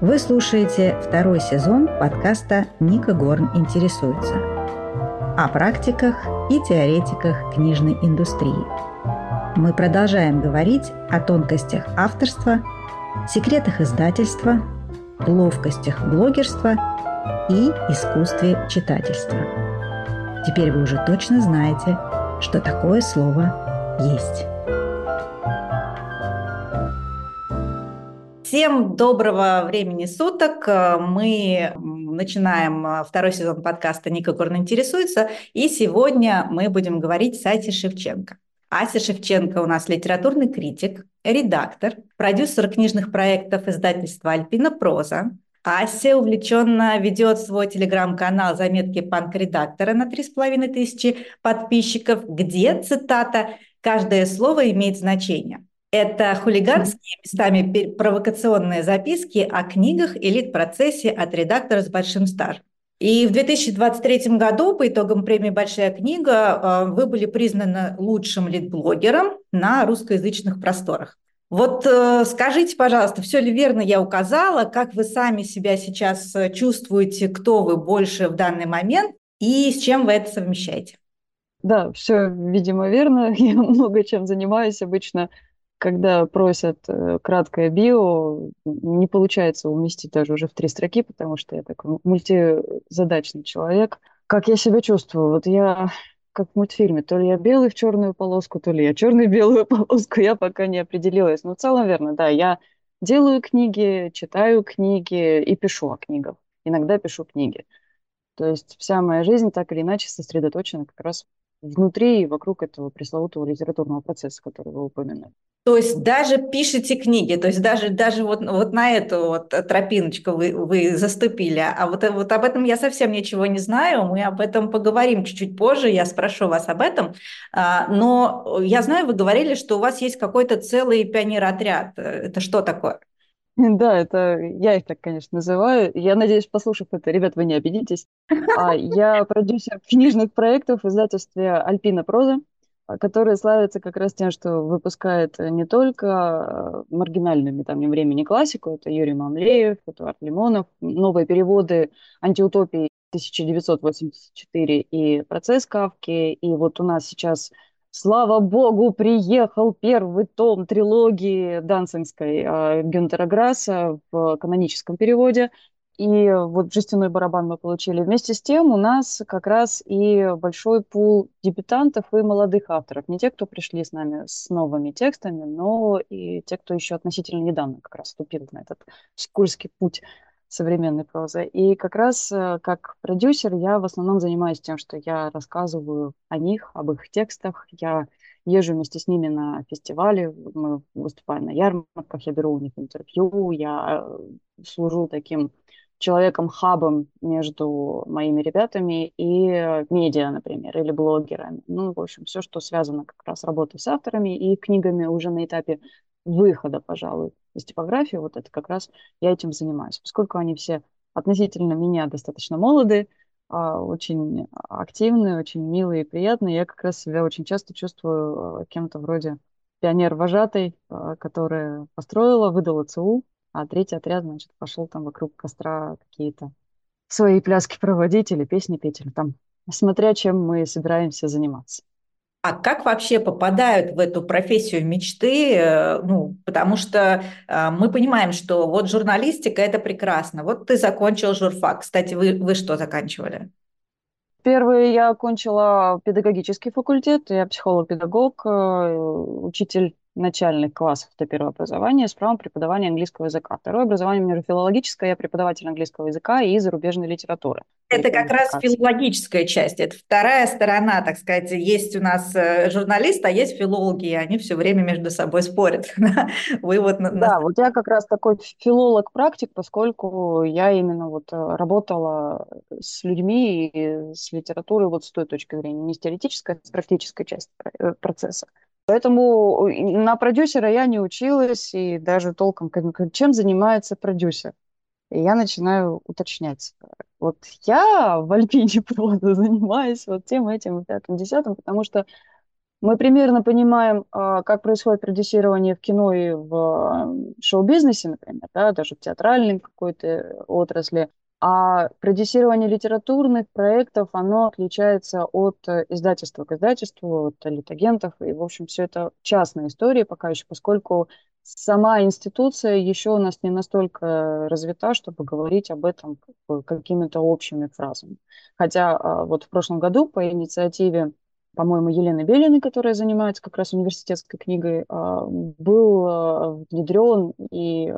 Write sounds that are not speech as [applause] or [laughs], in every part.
Вы слушаете второй сезон подкаста «Ника Горн интересуется» о практиках и теоретиках книжной индустрии. Мы продолжаем говорить о тонкостях авторства, секретах издательства, ловкостях блогерства и искусстве читательства. Теперь вы уже точно знаете, что такое слово «есть». Всем доброго времени суток. Мы начинаем второй сезон подкаста «Ника Горн интересуется», и сегодня мы будем говорить с Асей Шевченко. Ася Шевченко у нас литературный критик, редактор, продюсер книжных проектов издательства «Альпина Проза». Ася увлеченно ведет свой телеграм-канал «Заметки панк-редактора» на 3,5 тысячи подписчиков, где, цитата, «каждое слово имеет значение». Это хулиганские, местами провокационные записки о книгах и лид-процессе от редактора с большим стажем. И в 2023 году по итогам премии «Большая книга» э, вы были признаны лучшим лид-блогером на русскоязычных просторах. Вот э, скажите, пожалуйста, все ли верно я указала, как вы сами себя сейчас э, чувствуете, кто вы больше в данный момент и с чем вы это совмещаете? Да, все, видимо, верно. [laughs] Я много чем занимаюсь обычно когда просят э, краткое био, не получается уместить даже уже в три строки, потому что я такой мультизадачный человек. Как я себя чувствую? Вот я как в мультфильме, то ли я белый в черную полоску, то ли я черный в [laughs] белую полоску, я пока не определилась. Но в целом верно, да, я делаю книги, читаю книги и пишу о книгах. Иногда пишу книги. То есть вся моя жизнь так или иначе сосредоточена как раз внутри и вокруг этого пресловутого литературного процесса, который вы упомянули. То есть даже пишете книги, то есть даже, даже вот, вот на эту вот тропиночку вы, вы заступили. А вот, вот об этом я совсем ничего не знаю, мы об этом поговорим чуть-чуть позже, я спрошу вас об этом. А, но я знаю, вы говорили, что у вас есть какой-то целый пионер-отряд. Это что такое? Да, это я их так, конечно, называю. Я надеюсь, послушав это, ребят, вы не обидитесь. А, я продюсер книжных проектов в издательстве «Альпина Проза», которое славится как раз тем, что выпускает не только маргинальную «Метанием времени» классику, это Юрий Мамлеев, Эдуард Лимонов, новые переводы «Антиутопии» 1984 и «Процесс Кавки», и вот у нас сейчас Слава богу, приехал первый том трилогии Дансингской э, Гюнтера Грасса в каноническом переводе. И вот «Жестяной барабан» мы получили. Вместе с тем у нас как раз и большой пул дебютантов и молодых авторов. Не те, кто пришли с нами с новыми текстами, но и те, кто еще относительно недавно как раз вступил на этот скользкий путь современной прозы. И как раз э, как продюсер я в основном занимаюсь тем, что я рассказываю о них, об их текстах. Я езжу вместе с ними на фестивали, мы выступаем на ярмарках, я беру у них интервью, я э, служу таким человеком-хабом между моими ребятами и медиа, например, или блогерами. Ну, в общем, все, что связано как раз с работой с авторами и книгами уже на этапе выхода, пожалуй, из типографии, вот это как раз я этим занимаюсь. Поскольку они все относительно меня достаточно молодые, а, очень активные, очень милые и приятные, я как раз себя очень часто чувствую а, кем-то вроде пионер-вожатой, а, которая построила, выдала ЦУ, а третий отряд, значит, пошел там вокруг костра какие-то свои пляски проводить или песни петь, или там, смотря чем мы собираемся заниматься. А как вообще попадают в эту профессию мечты? Э, ну, потому что э, мы понимаем, что вот журналистика – это прекрасно. Вот ты закончил журфак. Кстати, вы, вы что заканчивали? Первый я окончила педагогический факультет. Я психолог-педагог, э, учитель начальных классов, это первое образование, с правом преподавания английского языка. Второе образование у меня филологическое, я преподаватель английского языка и зарубежной литературы. Это как раз филологическая часть, это вторая сторона, так сказать. Есть у нас э, журналисты, а есть филологи, и они все время между собой спорят. [laughs] Вы вот... Да, вот я как раз такой филолог-практик, поскольку я именно вот э, работала с людьми и с литературой вот с той точки зрения, не с теоретической, а с практической части э, процесса. Поэтому на продюсера я не училась, и даже толком, чем занимается продюсер. И я начинаю уточнять. Вот я в Альпине [laughs] просто занимаюсь вот тем, этим, пятым, десятым, потому что Мы примерно понимаем, а, как происходит продюсирование в кино и в шоу-бизнесе, например, да, даже в театральной какой-то отрасли. А продюсирование литературных проектов, оно отличается от издательства к издательству, от литагентов. И, в общем, все это частная история пока еще, поскольку сама институция еще у нас не настолько развита, чтобы говорить об этом какими-то общими фразами. Хотя а, вот в прошлом году по инициативе по-моему, Елены Белиной, которая занимается как раз университетской книгой, а, был а, внедрен и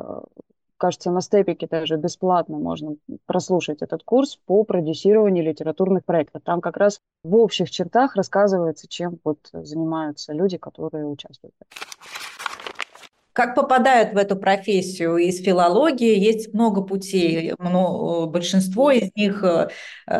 кажется, на степике даже бесплатно можно прослушать этот курс по продюсированию литературных проектов. Там как раз в общих чертах рассказывается, чем вот занимаются люди, которые участвуют. Как попадают в эту профессию из филологии? Есть много путей. Но большинство из них, э,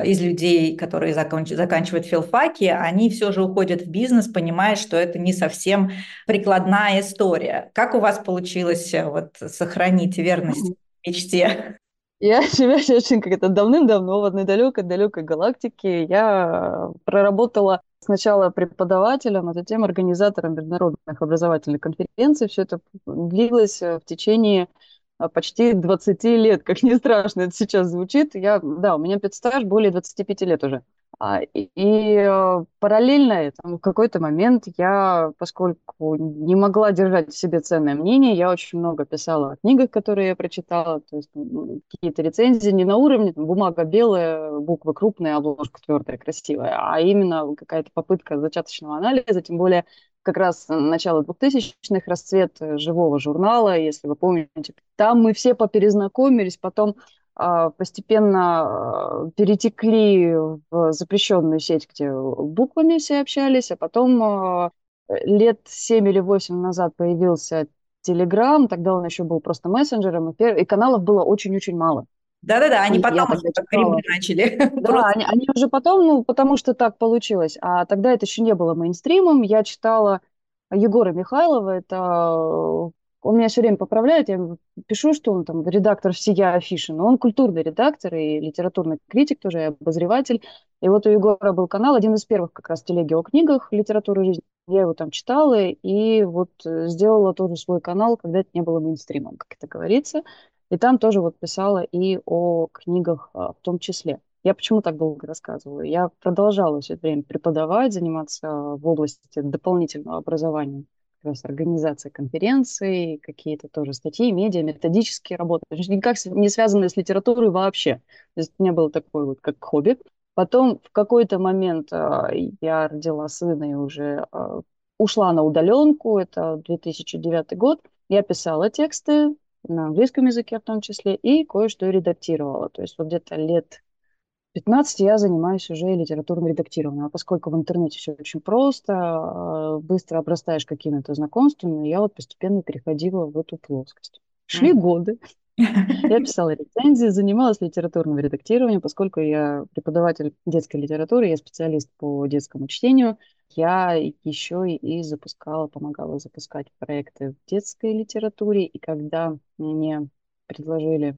из людей, которые законч... заканчивают филфаки, они все же уходят в бизнес, понимая, что это не совсем прикладная история. Как у вас получилось э, вот, сохранить верность мечте? Я [laughs] себя очень как-то давным-давно в одной далекой-далекой галактике я проработала сначала преподавателем, а затем организатором международных образовательных конференций. Все это длилось э, в течение э, почти 20 лет, как не [laughs] страшно это сейчас звучит. Я, да, у меня педстаж более 25 лет уже. А, и, э, параллельно там, в какой-то момент я, поскольку не могла держать в себе ценное мнение, я очень много писала о книгах, которые я прочитала, то есть какие-то рецензии не на уровне там, бумага белая, буквы крупные, обложка твердая, красивая, а именно какая-то попытка зачаточного анализа, тем более как раз начало 2000-х, расцвет живого журнала, если вы помните. Там мы все поперезнакомились, потом постепенно а, перетекли в запрещенную сеть, где буквами все общались, а потом а, лет 7 или 8 назад появился Телеграм, тогда он еще был просто мессенджером, и, каналов было очень-очень мало. Да-да-да, они потом уже читала... начали. [laughs] Да, они, они уже потом, ну, потому что так получилось. А тогда это еще не было мейнстримом. Я читала Егора Михайлова, это он меня все время поправляет, я пишу, что он там редактор всея афиши, но он культурный редактор и литературный критик тоже, и обозреватель. И вот у Егора был канал, один из первых как раз телеги о книгах литературы жизни. Я его там читала, и вот э, сделала тоже свой канал, когда это не было мейнстримом, как это говорится. И там тоже вот писала и о книгах а, в том числе. Я почему так долго рассказываю? Я продолжала все это время преподавать, заниматься в области дополнительного образования как раз организация конференций, какие-то тоже статьи, медиа, методические работы, никак не связанные с литературой вообще. То есть у меня было такое вот как хобби. Потом в какой-то момент э, я родила сына и уже э, ушла на удаленку, это 2009 год. Я писала тексты на английском языке в том числе и кое-что редактировала. То есть вот где-то лет 15 я занимаюсь уже литературным редактированием. А поскольку в интернете все очень просто, а, быстро обрастаешь какими-то знакомствами, я вот постепенно переходила в эту плоскость. Шли mm. годы. [laughs] Я писала рецензии, занималась литературным редактированием, поскольку я преподаватель детской литературы, я специалист по детскому чтению. Я еще и запускала, помогала запускать проекты в детской литературе. И когда мне предложили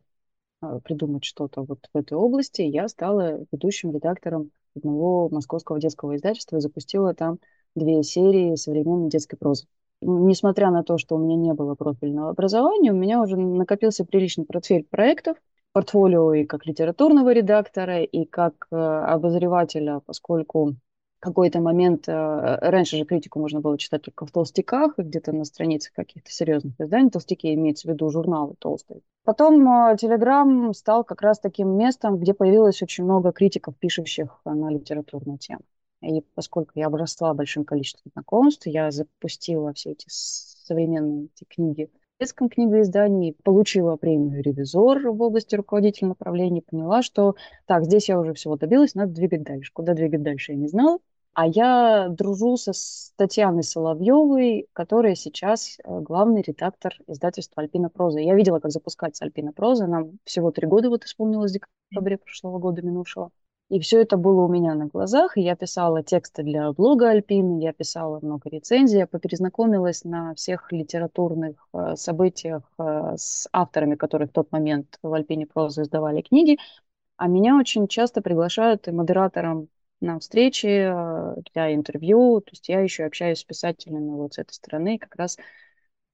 придумать что-то вот в этой области, я стала ведущим редактором одного московского детского издательства и запустила там две серии современной детской прозы. Несмотря на то, что у меня не было профильного образования, у меня уже накопился приличный портфель проектов, портфолио и как литературного редактора, и как э, обозревателя, поскольку какой-то момент, э, раньше же критику можно было читать только в толстяках где-то на страницах каких-то серьезных изданий. Толстяки имеется в виду журналы толстые. Потом Телеграм стал как раз таким местом, где появилось очень много критиков, пишущих на литературную тему. И поскольку я обросла большим количеством знакомств, я запустила все эти современные эти книги в детском книгоиздании, получила премию «Ревизор» в области руководителя направления, поняла, что так, здесь я уже всего добилась, надо двигать дальше. Куда двигать дальше, я не знала. А я дружу со с Татьяной Соловьевой, которая сейчас э, главный редактор издательства «Альпина проза». Я видела, как запускается «Альпина проза». Нам всего три года вот исполнилось в декабре прошлого года минувшего. И все это было у меня на глазах, и я писала тексты для блога Альпины, я писала много рецензий, я поперезнакомилась на всех литературных э, событиях э, с авторами, которые в тот момент в Альпине прозы издавали книги. А меня очень часто приглашают и модератором на встречи э, для интервью. То есть я еще общаюсь с писателями вот с этой стороны. Как раз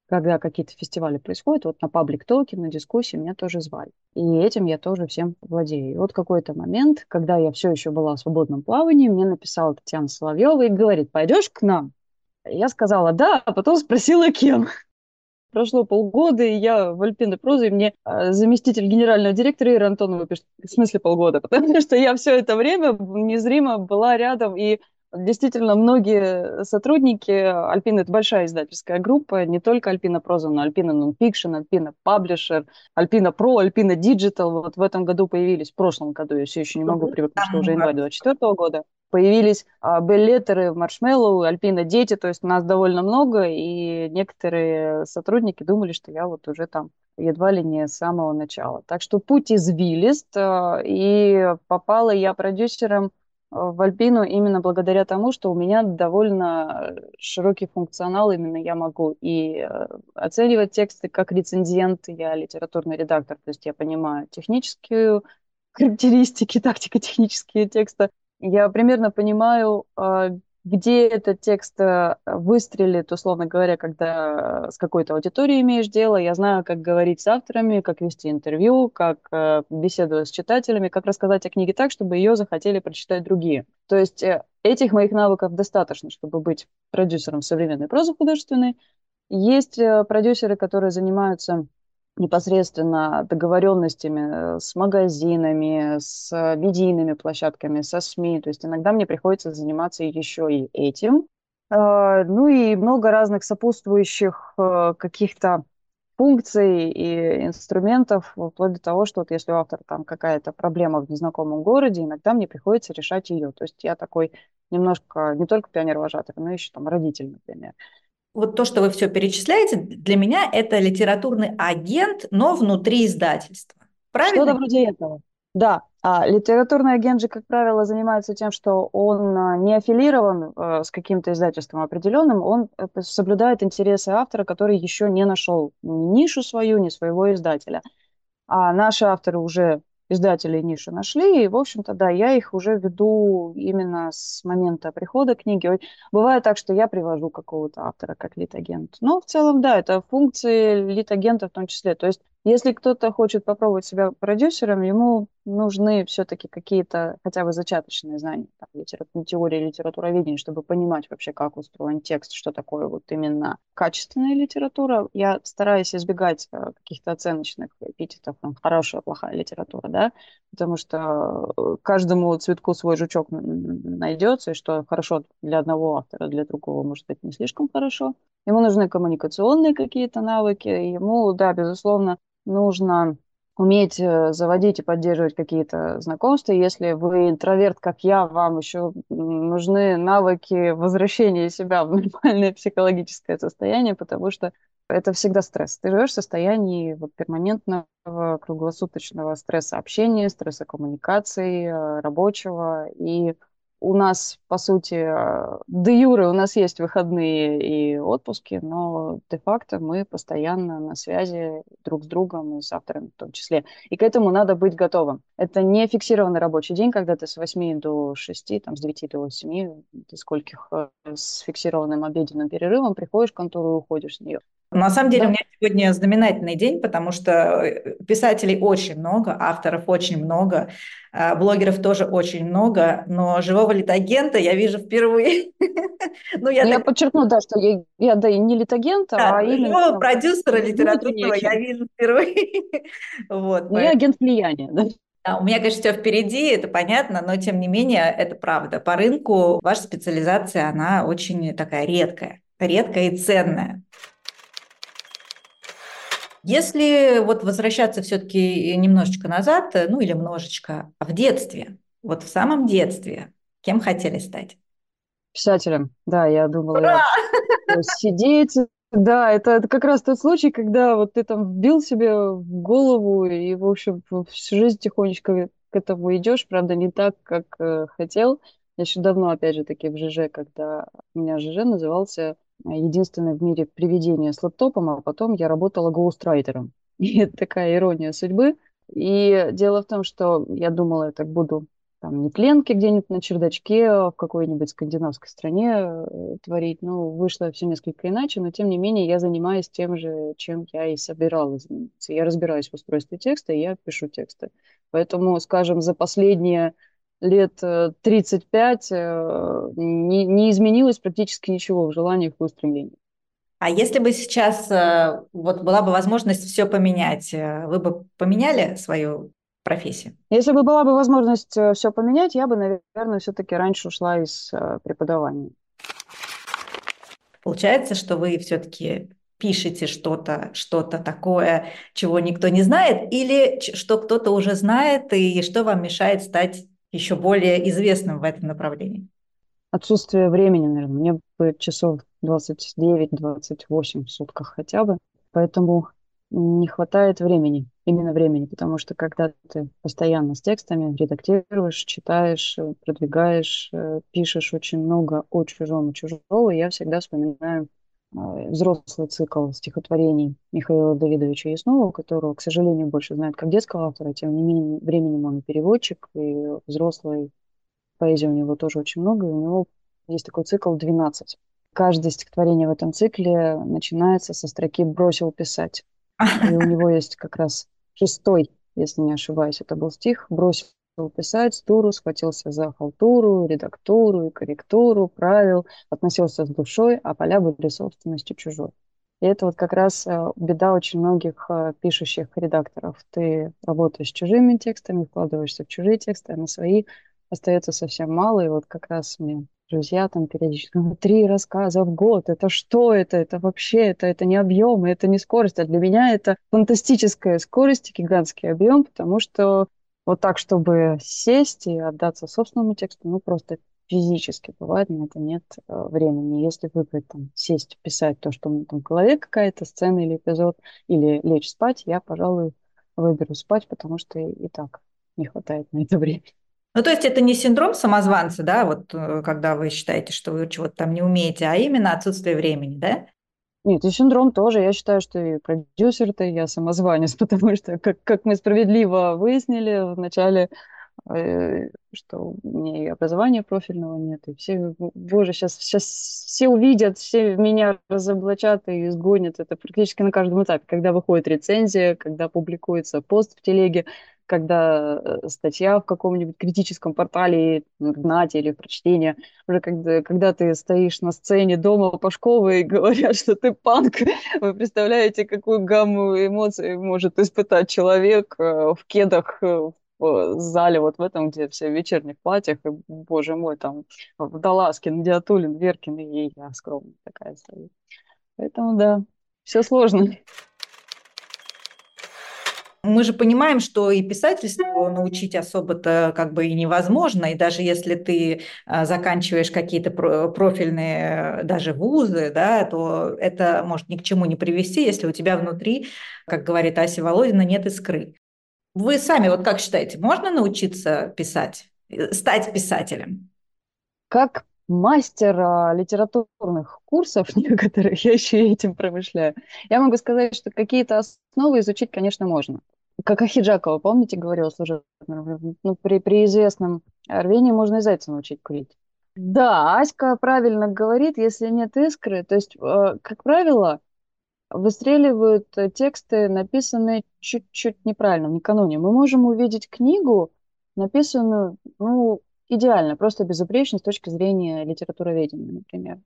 когда какие-то фестивали происходят, вот на паблик токе, на дискуссии меня тоже звали. И этим я тоже всем владею. И вот какой-то момент, когда я все еще была в свободном плавании, мне написала Татьяна Соловьева и говорит, пойдешь к нам? Я сказала да, а потом спросила, кем. Прошло полгода, и я в Альпиной прозе, и мне э, заместитель генерального директора Ира Антонова пишет, в смысле полгода, [laughs] потому что я все это время незримо была рядом, и действительно многие сотрудники Альпина это большая издательская группа, не только Альпина Проза, но Альпина Нонфикшн, Альпина Паблишер, Альпина Про, Альпина Диджитал. Вот в этом году появились, в прошлом году, я все еще не могу привыкнуть, что уже январь 24 года. Появились а, в Маршмеллоу, Альпина Дети, то есть нас довольно много, и некоторые сотрудники думали, что я вот уже там едва ли не с самого начала. Так что путь извилист, а, и попала я продюсером в Альпину именно благодаря тому, что у меня довольно широкий функционал, именно я могу и э, оценивать тексты как рецензент, я литературный редактор, то есть я понимаю технические [laughs] характеристики, тактико-технические текста, я примерно понимаю, а, где этот текст э, выстрелит, условно говоря, когда с какой-то аудиторией имеешь дело. Я знаю, как говорить с авторами, как вести интервью, как э, беседовать с читателями, как рассказать о книге так, чтобы ее захотели прочитать другие. То есть э, этих моих навыков достаточно, чтобы быть продюсером современной прозы художественной. Есть продюсеры, которые занимаются непосредственно договоренностями с магазинами, с медийными площадками, со СМИ. То есть иногда мне приходится заниматься еще и этим. А, ну и много разных сопутствующих э, каких-то функций и инструментов, вплоть до того, что вот если у автора там какая-то проблема в незнакомом городе, иногда мне приходится решать ее. То есть я такой немножко не только пионер-вожатый, но еще там родитель, например вот то, что вы все перечисляете, для меня это литературный агент, но внутри издательства. Правильно? Что-то вроде этого. Да, а литературный агент же, как правило, занимается тем, что он а, не аффилирован э, с каким-то издательством определенным, он э, соблюдает интересы автора, который еще не нашел ни нишу свою, ни своего издателя. А наши авторы уже издатели ниши нашли, и, в общем-то, да, я их уже веду именно с момента прихода книги. Бывает так, что я привожу какого-то автора как лид-агент. Но в целом, да, это функции лид-агента в том числе. То есть если кто-то хочет попробовать себя продюсером, ему нужны все-таки какие-то хотя бы зачаточные знания там, литературной теории литературоведения, чтобы понимать вообще, как устроен текст, что такое вот именно качественная литература. Я стараюсь избегать э, каких-то оценочных эпитетов, там, хорошая, плохая литература, да, потому что э, каждому цветку свой жучок найдется, и что хорошо для одного автора, для другого может быть не слишком хорошо. Ему нужны коммуникационные какие-то навыки, ему, да, безусловно, нужно уметь э, заводить и поддерживать какие-то знакомства. Если вы интроверт, как я, вам еще нужны навыки возвращения себя в [laughs] нормальное психологическое состояние, потому что это всегда стресс. Ты живешь в состоянии вот перманентного круглосуточного стресса общения, стресса коммуникации, э, рабочего. И у нас, по сути, э, де юры у нас есть выходные и отпуски, но де-факто мы постоянно на связи друг с другом и с авторами в том числе. И к этому надо быть готовым. Это не фиксированный рабочий день, когда ты с 8 до 6, там, с 9 до 7, ты скольких э, с фиксированным обеденным перерывом приходишь в контору и уходишь с нее. На самом деле да. у меня сегодня знаменательный день, потому что э, писателей очень много, авторов очень много, а, блогеров тоже очень много, но живого литагента я вижу впервые. [laughs] ну, я, ну, так... подчеркну, да, что я, я да, и не литагента, да, а именно... Живого продюсера литературного я вижу впервые. [laughs] вот, ну, я агент влияния. Да, у меня, конечно, все впереди, это понятно, но тем не менее это правда. По рынку ваша специализация, она очень такая редкая, редкая и ценная. Если вот возвращаться все-таки немножечко назад, э, ну или немножечко, а в детстве, вот в самом детстве, кем хотели стать? Писателем, да, я думала, Ура! я сидеть, да, это, это как раз тот случай, когда вот ты там вбил себе в голову и, в общем, всю жизнь тихонечко к этому идешь, правда, не так, как э, хотел. Я еще давно, опять же, таки в ЖЖ, когда у меня ЖЖ назывался единственное в мире привидение с лэптопом, а потом я работала гоустрайтером. [laughs] И это такая ирония судьбы. И дело в том, что я думала, я так буду там не пленки где-нибудь на чердачке в какой-нибудь скандинавской стране э, творить. Ну, вышло все несколько иначе, но тем не менее я занимаюсь тем же, чем я и собиралась заниматься. Я разбираюсь в устройстве текста, и я пишу тексты. Поэтому, скажем, за последние лет 35 э, э, не, не изменилось практически ничего в желаниях и устремлениях. А если бы сейчас вот была бы возможность все поменять, вы бы поменяли свою профессию? Если бы была бы возможность э, все поменять, я бы, наверное, все-таки раньше ушла из э, преподавания. Получается, что вы все-таки пишете что-то, что-то такое, чего никто не знает, или что кто-то уже знает, и что вам мешает стать еще более известным в этом направлении? Отсутствие времени, наверное. Мне бы часов 29-28 в сутках хотя бы. Поэтому не хватает времени, именно времени, потому что когда ты постоянно с текстами редактируешь, читаешь, э, продвигаешь, э, пишешь очень много о чужом и чужого, я всегда вспоминаю взрослый цикл стихотворений Михаила Давидовича Яснова, которого, к сожалению, больше знают как детского автора, тем не менее временем он переводчик, и взрослый поэзии у него тоже очень много, и у него есть такой цикл «12». Каждое стихотворение в этом цикле начинается со строки «бросил писать». И у [laughs] него есть как раз шестой, если не ошибаюсь, это был стих, бросил писать, туру, схватился за халтуру, редактуру и корректуру, правил, относился с душой, а поля были собственностью чужой. И это вот как раз э, беда очень многих э, пишущих редакторов. Ты работаешь с чужими текстами, вкладываешься в чужие тексты, а на свои остается совсем мало. И вот как раз мне друзья там периодически говорят, три рассказа в год, это что это? Это вообще, это, это не объем, это не скорость. А для меня это фантастическая скорость и гигантский объем, потому что вот так, чтобы сесть и отдаться собственному тексту, ну просто физически бывает, на это нет э, времени. Если выбрать там сесть, писать то, что у меня там в голове какая-то сцена или эпизод, или лечь спать, я, пожалуй, выберу спать, потому что и, так не хватает на это [laughs] времени. Ну, то есть это не синдром самозванца, да, вот э, когда вы считаете, что вы чего-то там не умеете, а именно отсутствие времени, да? Нет, и синдром тоже. Я считаю, что и продюсер-то, и я самозванец, [laughs] потому что, как, как мы справедливо выяснили в начале что у меня и образования профильного нет, и все, боже, сейчас, сейчас все увидят, все меня разоблачат и изгонят. Это практически на каждом этапе, когда выходит рецензия, когда публикуется пост в телеге, когда э, статья в каком-нибудь критическом портале ГНАТе или в прочтении, уже когда, когда ты стоишь на сцене дома Пашкова и [laughs] говорят, что ты панк, [laughs] вы представляете, какую гамму эмоций может испытать человек э, в кедах, в зале, вот в этом, где все в вечерних платьях, и, боже мой, там Вдоласкин, Диатулин, Веркин, и я скромная такая стою. Поэтому, да, все сложно. Мы же понимаем, что и писательству научить особо-то как бы и невозможно, и даже если ты а, заканчиваешь какие-то профильные даже вузы, да, то это может ни к чему не привести, если у тебя внутри, как говорит Ася Володина, нет искры. Вы сами вот как считаете, можно научиться писать, э, стать писателем? Как мастер а, литературных курсов [laughs] некоторых, я еще и этим промышляю. Я могу сказать, что какие-то основы изучить, конечно, можно. Как Ахиджакова, помните, говорила служебный ну, при, при известном рвении можно и зайца научить курить. Да, Аська правильно говорит, если нет искры. То есть, э, как правило, выстреливают э, тексты, написанные чуть-чуть неправильно, накануне. Мы можем увидеть книгу, написанную, ну, идеально, просто безупречно с точки зрения литературоведения, например.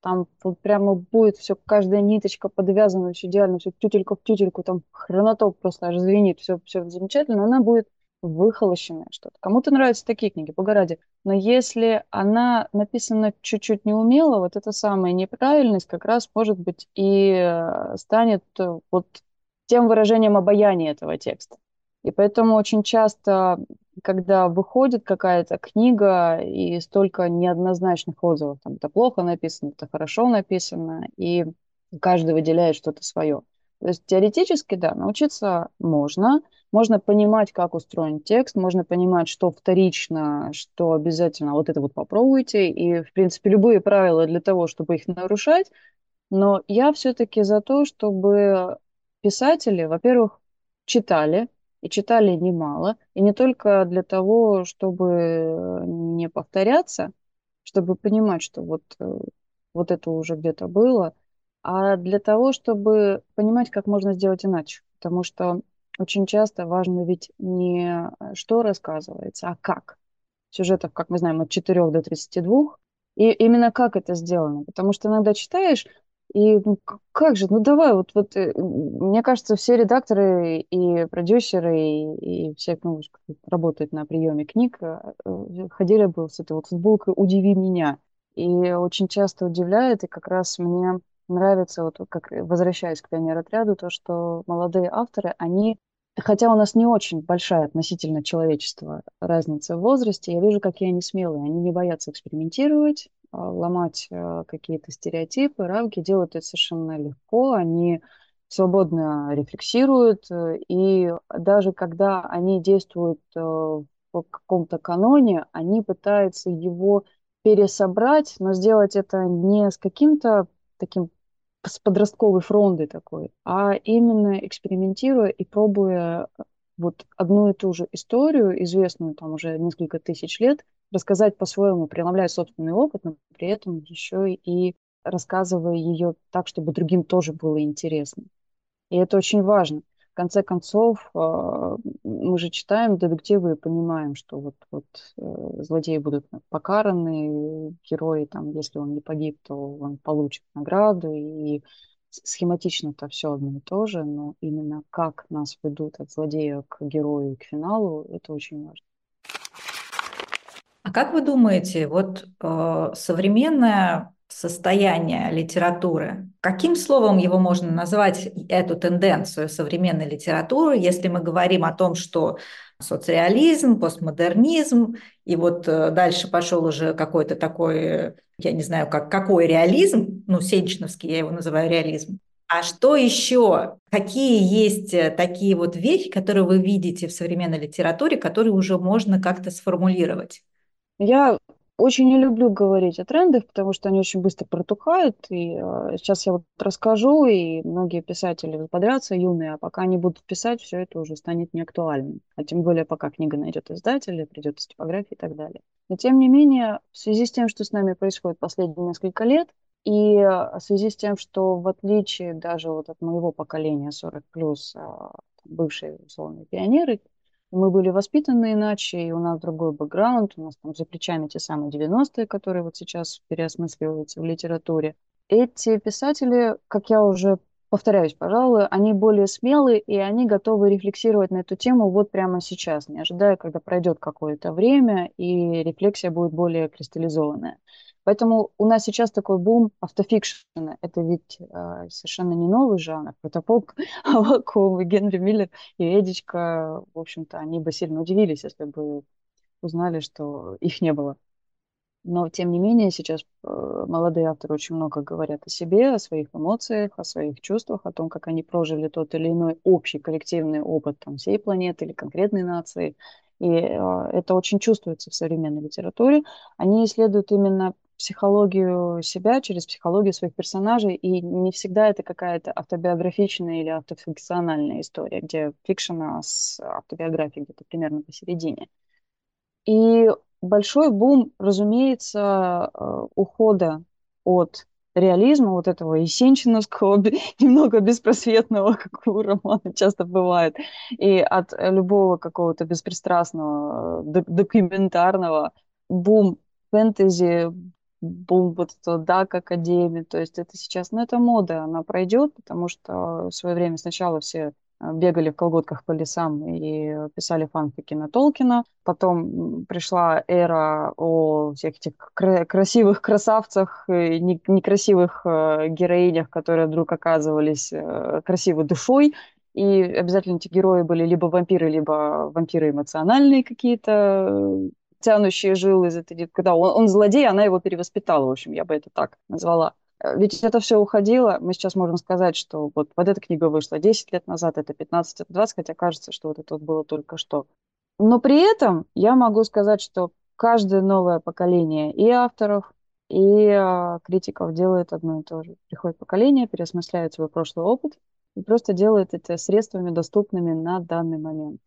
Там вот прямо будет все, каждая ниточка подвязана, все идеально, все тютелька в тютельку, там хронотоп просто аж звенит, все, все замечательно, она будет выхолощенное что-то. Кому-то нравятся такие книги, бога ради. Но если она написана чуть-чуть неумело, вот эта самая неправильность как раз, может быть, и э, станет э, вот тем выражением обаяния этого текста. И поэтому очень часто, когда выходит какая-то книга и столько неоднозначных отзывов, там это плохо написано, это хорошо написано, и каждый выделяет что-то свое. То есть теоретически, да, научиться можно, можно понимать, как устроен текст, можно понимать, что вторично, что обязательно вот это вот попробуйте, и, в принципе, любые правила для того, чтобы их нарушать, но я все-таки за то, чтобы писатели, во-первых, читали, и читали немало. И не только для того, чтобы не повторяться, чтобы понимать, что вот, э, вот это уже где-то было, а для того, чтобы понимать, как можно сделать иначе. Потому что очень часто важно ведь не что рассказывается, а как. Сюжетов, как мы знаем, от 4 до 32. И именно как это сделано. Потому что иногда читаешь, и ну, как же, ну давай, вот, вот э, мне кажется, все редакторы и продюсеры, и, и все, ну, работают на приеме книг, э, э, ходили бы с этой вот футболкой «Удиви меня». И очень часто удивляет, и как раз мне нравится, вот как возвращаясь к пионер-отряду, то, что молодые авторы, они Хотя у нас не очень большая относительно человечества разница в возрасте, я вижу, какие они смелые. Они не боятся экспериментировать, а, ломать а, какие-то стереотипы, рамки, делают это совершенно легко. Они свободно рефлексируют, э, и даже когда они действуют э, в каком-то каноне, они пытаются его пересобрать, но сделать это не с каким-то таким с подростковой фрондой такой, а именно экспериментируя и пробуя э, вот одну и ту же историю, известную там уже несколько тысяч лет, рассказать по-своему, преломляя собственный опыт, но при этом еще и рассказывая ее так, чтобы другим тоже было интересно. И это очень важно в конце концов, а, мы же читаем детективы и понимаем, что вот, вот э, злодеи будут покараны, герои, там, если он не погиб, то он получит награду, и схематично-то все одно и то же, но именно как нас ведут от злодея к герою и к финалу, это очень важно. А как вы думаете, вот э, современная состояние литературы. Каким словом его можно назвать, эту тенденцию современной литературы, если мы говорим о том, что соцреализм, постмодернизм, и вот э, дальше пошел уже какой-то такой, я не знаю, как, какой реализм, ну, сенчиновский я его называю реализм. А что еще? Какие есть э, такие вот вехи, которые вы видите в современной литературе, которые уже можно как-то сформулировать? Я очень не люблю говорить о трендах, потому что они очень быстро протухают. И э, сейчас я вот расскажу, и многие писатели заподрятся юные, а пока они будут писать, все это уже станет неактуальным. А тем более, пока книга найдет издателя, придет из типографии и так далее. Но тем не менее, в связи с тем, что с нами происходит последние несколько лет, и в связи с тем, что в отличие даже вот от моего поколения 40 плюс, а, бывшие условные пионеры, мы были воспитаны иначе, и у нас другой бэкграунд, у нас там за плечами те самые 90-е, которые вот сейчас переосмысливаются в литературе. Эти писатели, как я уже повторяюсь, пожалуй, они более смелые, и они готовы рефлексировать на эту тему вот прямо сейчас, не ожидая, когда пройдет какое-то время, и рефлексия будет более кристаллизованная. Поэтому у нас сейчас такой бум автофикшена. Это ведь э, совершенно не новый жанр. Протопоп, [laughs] Аваков, Генри Миллер и Эдичка, в общем-то, они бы сильно удивились, если бы узнали, что их не было. Но, тем не менее, сейчас э, молодые авторы очень много говорят о себе, о своих эмоциях, о своих чувствах, о том, как они прожили тот или иной общий коллективный опыт там, всей планеты или конкретной нации. И э, это очень чувствуется в современной литературе. Они исследуют именно психологию себя через психологию своих персонажей, и не всегда это какая-то автобиографичная или автофикциональная история, где фикшена с автобиографией где-то примерно посередине. И большой бум, разумеется, э, ухода от реализма, вот этого есенчиновского, [laughs] немного беспросветного, [laughs] как у романа часто бывает, и от любого какого-то беспристрастного, документарного бум фэнтези, бум вот этого Дак Академии, то есть это сейчас, ну, это мода, она пройдет, потому что в свое время сначала все а, бегали в колготках по лесам и писали фанфики на Толкина. Потом пришла эра о всех этих кра- красивых красавцах и некрасивых э, героинях, которые вдруг оказывались э, красивой душой. И обязательно эти герои были либо вампиры, либо вампиры эмоциональные какие-то, тянущие жилы из этой, когда он, он злодей, она его перевоспитала, в общем, я бы это так назвала. Э, ведь это все уходило, мы сейчас можем сказать, что вот, вот эта книга вышла 10 лет назад, это 15, это 20, хотя кажется, что вот это вот было только что. Но при этом я могу сказать, что каждое новое поколение и авторов, и а, критиков делает одно и то же. Приходит поколение, переосмысляет свой прошлый опыт и просто делает это средствами, доступными на данный момент.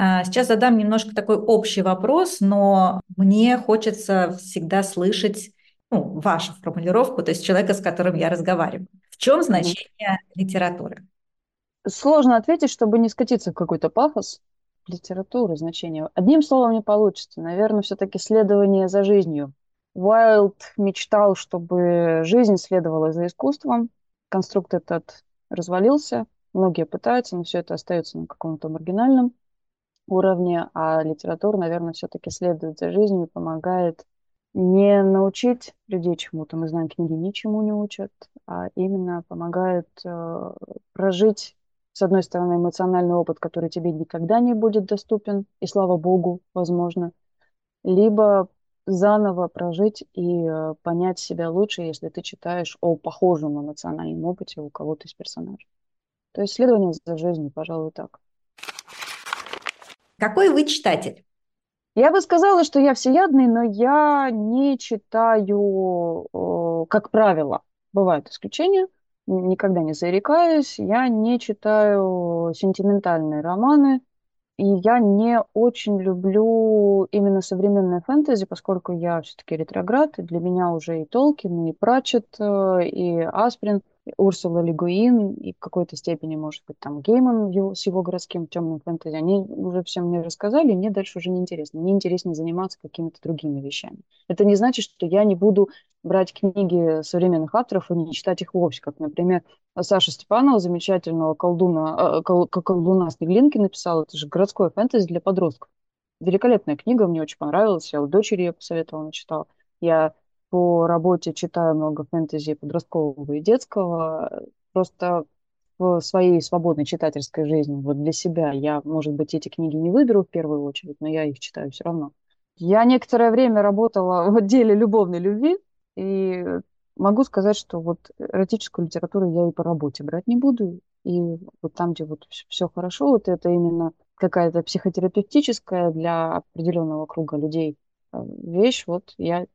А, сейчас задам немножко такой общий вопрос, но мне хочется всегда слышать ну, вашу формулировку, то есть человека, с которым я разговариваю. В чем значение литературы? Сложно ответить, чтобы не скатиться в какой-то пафос. Литературы значение. Одним словом не получится. Наверное, все-таки следование за жизнью. Уайлд мечтал, чтобы жизнь следовала за искусством. Конструкт этот развалился. Многие пытаются, но все это остается на каком-то маргинальном уровне, а литература, наверное, все-таки следует за жизнью и помогает не научить людей чему-то. Мы знаем, книги ничему не учат, а именно помогают э, прожить, с одной стороны, эмоциональный опыт, который тебе никогда не будет доступен, и слава богу, возможно, либо заново прожить и э, понять себя лучше, если ты читаешь о похожем эмоциональном опыте у кого-то из персонажей. То есть следование за жизнью, пожалуй, так. Какой вы читатель? Я бы сказала, что я всеядный, но я не читаю, как правило, бывают исключения, никогда не зарекаюсь, я не читаю сентиментальные романы, и я не очень люблю именно современное фэнтези, поскольку я все-таки ретроград, и для меня уже и Толкин, и Пратчет, э, и Асприн – Урсула Лигуин и в какой-то степени, может быть, там Гейман с его городским темным фэнтези, они уже все мне рассказали, и мне дальше уже не интересно. Мне интереснее заниматься какими-то другими вещами. Это не значит, что я не буду брать книги современных авторов и не читать их вовсе, как, например, Саша Степанова, замечательного колдуна, э, кол, колдуна Снеглинки написала, это же городское фэнтези для подростков. Великолепная книга, мне очень понравилась, я у дочери ее посоветовала, начитала. Я по работе читаю много фэнтези подросткового и детского. Просто в своей свободной читательской жизни, вот для себя, я, может быть, эти книги не выберу в первую очередь, но я их читаю все равно. Я некоторое время работала в отделе любовной любви, и могу сказать, что вот эротическую литературу я и по работе брать не буду. И вот там, где вот все хорошо, вот это именно какая-то психотерапевтическая для определенного круга людей вещь, вот я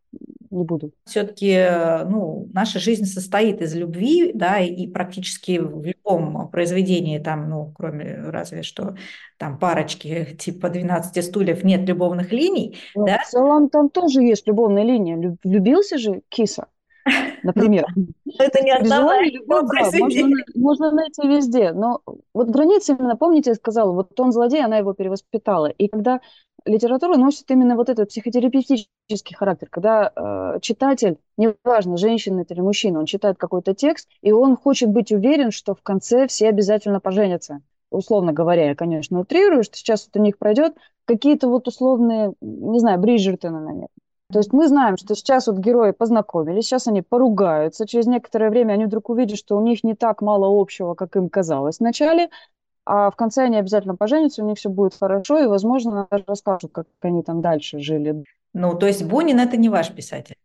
не буду. Все-таки ну, наша жизнь состоит из любви, да, и практически в любом произведении, там, ну, кроме разве что там парочки типа 12 стульев, нет любовных линий. Ну, да? В целом там тоже есть любовная линия. Влюбился же киса, [laughs] например. Это не основная любовь, можно, можно найти везде. Но вот границы именно, помните, я сказала, вот он злодей, она его перевоспитала. И когда литература носит именно вот этот психотерапевтический характер, когда э, читатель, неважно, женщина это или мужчина, он читает какой-то текст, и он хочет быть уверен, что в конце все обязательно поженятся. Условно говоря, я, конечно, утрирую, что сейчас вот у них пройдет какие-то вот условные, не знаю, Бриджертоны, наверное. То есть мы знаем, что сейчас вот герои познакомились, сейчас они поругаются, через некоторое время они вдруг увидят, что у них не так мало общего, как им казалось вначале, а в конце они обязательно поженятся, у них все будет хорошо, и, возможно, даже расскажут, как они там дальше жили. Ну, то есть Бунин – это не ваш писатель?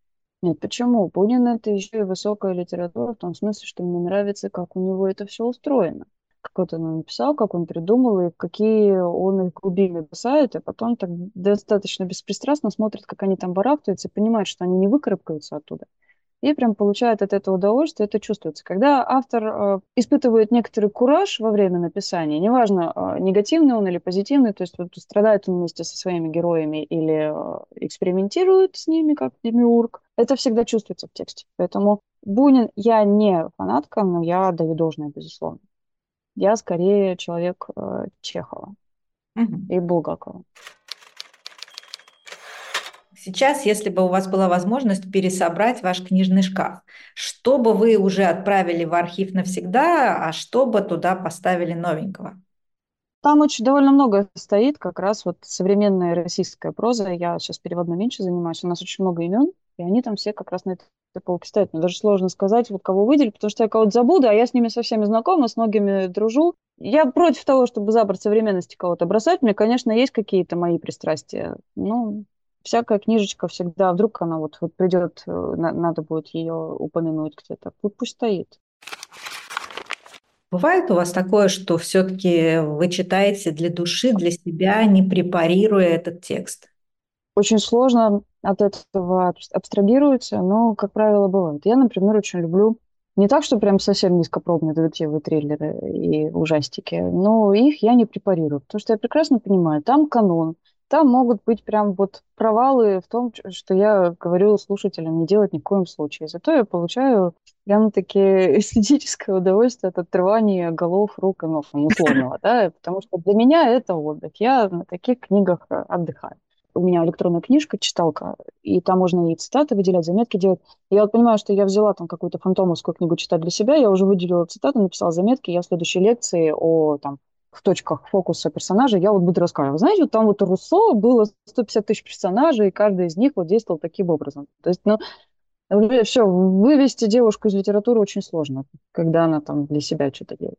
Нет, почему? Бунин – это еще и высокая литература, в том смысле, что мне нравится, как у него это все устроено. Как вот он написал, как он придумал, и какие он их глубины бросает, а потом так достаточно беспристрастно смотрит, как они там барахтаются, и понимает, что они не выкарабкаются оттуда и прям получает от этого удовольствие, это чувствуется. Когда автор э, испытывает некоторый кураж во время написания, неважно, э, негативный он или позитивный, то есть вот, страдает он вместе со своими героями или э, экспериментирует с ними, как демиург, это всегда чувствуется в тексте. Поэтому Бунин, я не фанатка, но я даю должное, безусловно. Я скорее человек Чехова mm-hmm. и Булгакова. Сейчас, если бы у вас была возможность пересобрать ваш книжный шкаф, что бы вы уже отправили в архив навсегда, а что бы туда поставили новенького? Там очень довольно много стоит, как раз вот современная российская проза. Я сейчас переводно меньше занимаюсь. У нас очень много имен, и они там все как раз на этой полке стоят. Мне даже сложно сказать, вот кого выделить, потому что я кого-то забуду, а я с ними со всеми знакома, с многими дружу. Я против того, чтобы за современности кого-то бросать. Мне, конечно, есть какие-то мои пристрастия. Ну, всякая книжечка всегда, вдруг она вот, вот придет, э, надо будет ее упомянуть где-то, пусть, пусть стоит. Бывает у вас такое, что все-таки вы читаете для души, для себя, не препарируя этот текст? Очень сложно от этого абстрагируется, но, как правило, бывает. Я, например, очень люблю Не так, что прям совсем низкопробные детективы, триллеры и ужастики, но их я не препарирую, потому что я прекрасно понимаю, там канон, там могут быть прям вот провалы в том, что я говорю слушателям не делать ни в коем случае. Зато я получаю прям-таки [laughs] эстетическое удовольствие от отрывания голов, рук и ног, условного, [laughs] да, потому что для меня это отдых. Я на таких книгах отдыхаю у меня электронная книжка, читалка, и там можно и цитаты выделять, заметки делать. я вот понимаю, что я взяла там какую-то фантомовскую книгу читать для себя, я уже выделила цитаты, написала заметки, я в следующей лекции о там в точках фокуса персонажей я вот буду рассказывать. Знаете, вот там вот у Руссо было 150 тысяч персонажей, и каждый из них вот действовал таким образом. То есть, ну, все, вывести девушку из литературы очень сложно, когда она там для себя что-то делает.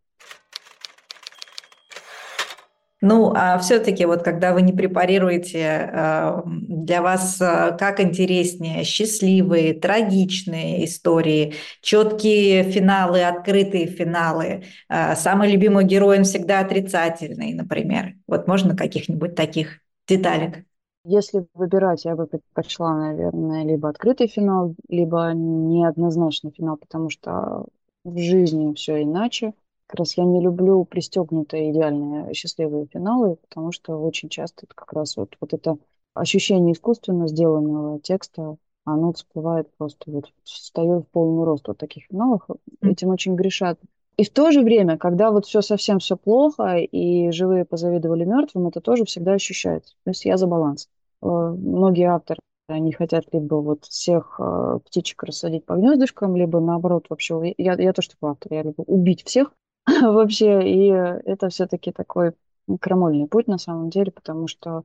Ну, а все-таки вот когда вы не препарируете, э, для вас э, как интереснее счастливые, трагичные истории, четкие финалы, открытые финалы, э, самый любимый герой он всегда отрицательный, например. Вот можно каких-нибудь таких деталек? Если выбирать, я бы предпочла, наверное, либо открытый финал, либо неоднозначный финал, потому что в жизни все иначе. Как раз я не люблю пристегнутые идеальные счастливые финалы, потому что очень часто это как раз вот, вот это ощущение искусственно сделанного текста, оно всплывает просто вот встает в полный рост вот таких финалах. Этим очень грешат. И в то же время, когда вот все совсем все плохо, и живые позавидовали мертвым, это тоже всегда ощущается. То есть я за баланс. Э, многие авторы они хотят либо вот всех э, птичек рассадить по гнездышкам, либо наоборот вообще, я, я тоже такой автор, я люблю убить всех, [laughs] вообще, и это все-таки такой крамольный путь на самом деле, потому что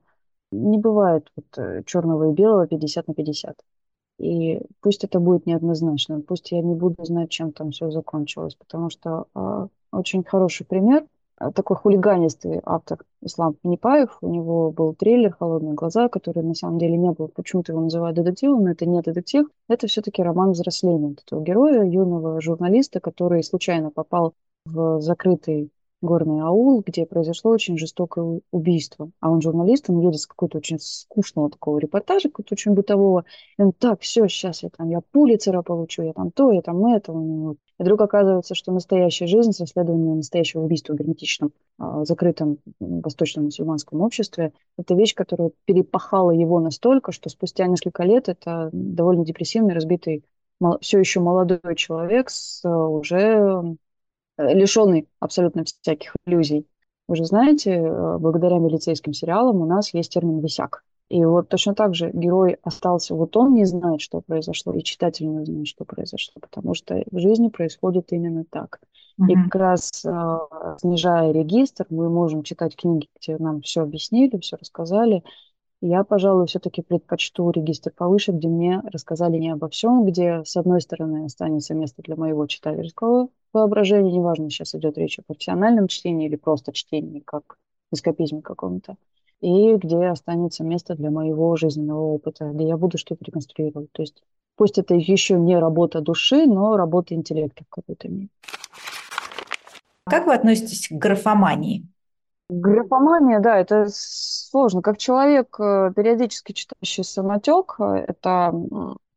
не бывает вот э, черного и белого 50 на 50. И пусть это будет неоднозначно, пусть я не буду знать, чем там все закончилось, потому что э, очень хороший пример, а, такой хулиганистый автор Ислам Панипаев, у него был трейлер «Холодные глаза», который на самом деле не был, почему-то его называют детективом, но это не детектив, это все-таки роман взросления этого героя, юного журналиста, который случайно попал в закрытый горный аул, где произошло очень жестокое убийство. А он журналист, он едет с какого-то очень скучного такого репортажа, какого-то очень бытового. И он, так, все, сейчас я там, я пулицера получу, я там то, я там это. И вдруг оказывается, что настоящая жизнь с расследованием настоящего убийства в герметичном, а, закрытом восточном мусульманском обществе, это вещь, которая перепахала его настолько, что спустя несколько лет это довольно депрессивный, разбитый, все еще молодой человек с уже Э, лишенный абсолютно всяких иллюзий. Вы же знаете, э, благодаря милицейским сериалам у нас есть термин «висяк». И вот точно так же герой остался, вот он не знает, что произошло, и читатель не знает, что произошло, потому что в жизни происходит именно так. Mm-hmm. И как раз э, снижая регистр, мы можем читать книги, где нам все объяснили, все рассказали, я, пожалуй, все-таки предпочту регистр повыше, где мне рассказали не обо всем, где, с одной стороны, останется место для моего читательского воображения, неважно, сейчас идет речь о профессиональном чтении или просто чтении, как эскапизме каком-то, и где останется место для моего жизненного опыта, где я буду что-то реконструировать. То есть пусть это еще не работа души, но работа интеллекта в какой-то мере. Как вы относитесь к графомании? Графомания, да, это сложно. Как человек, э, периодически читающий самотек, э, это,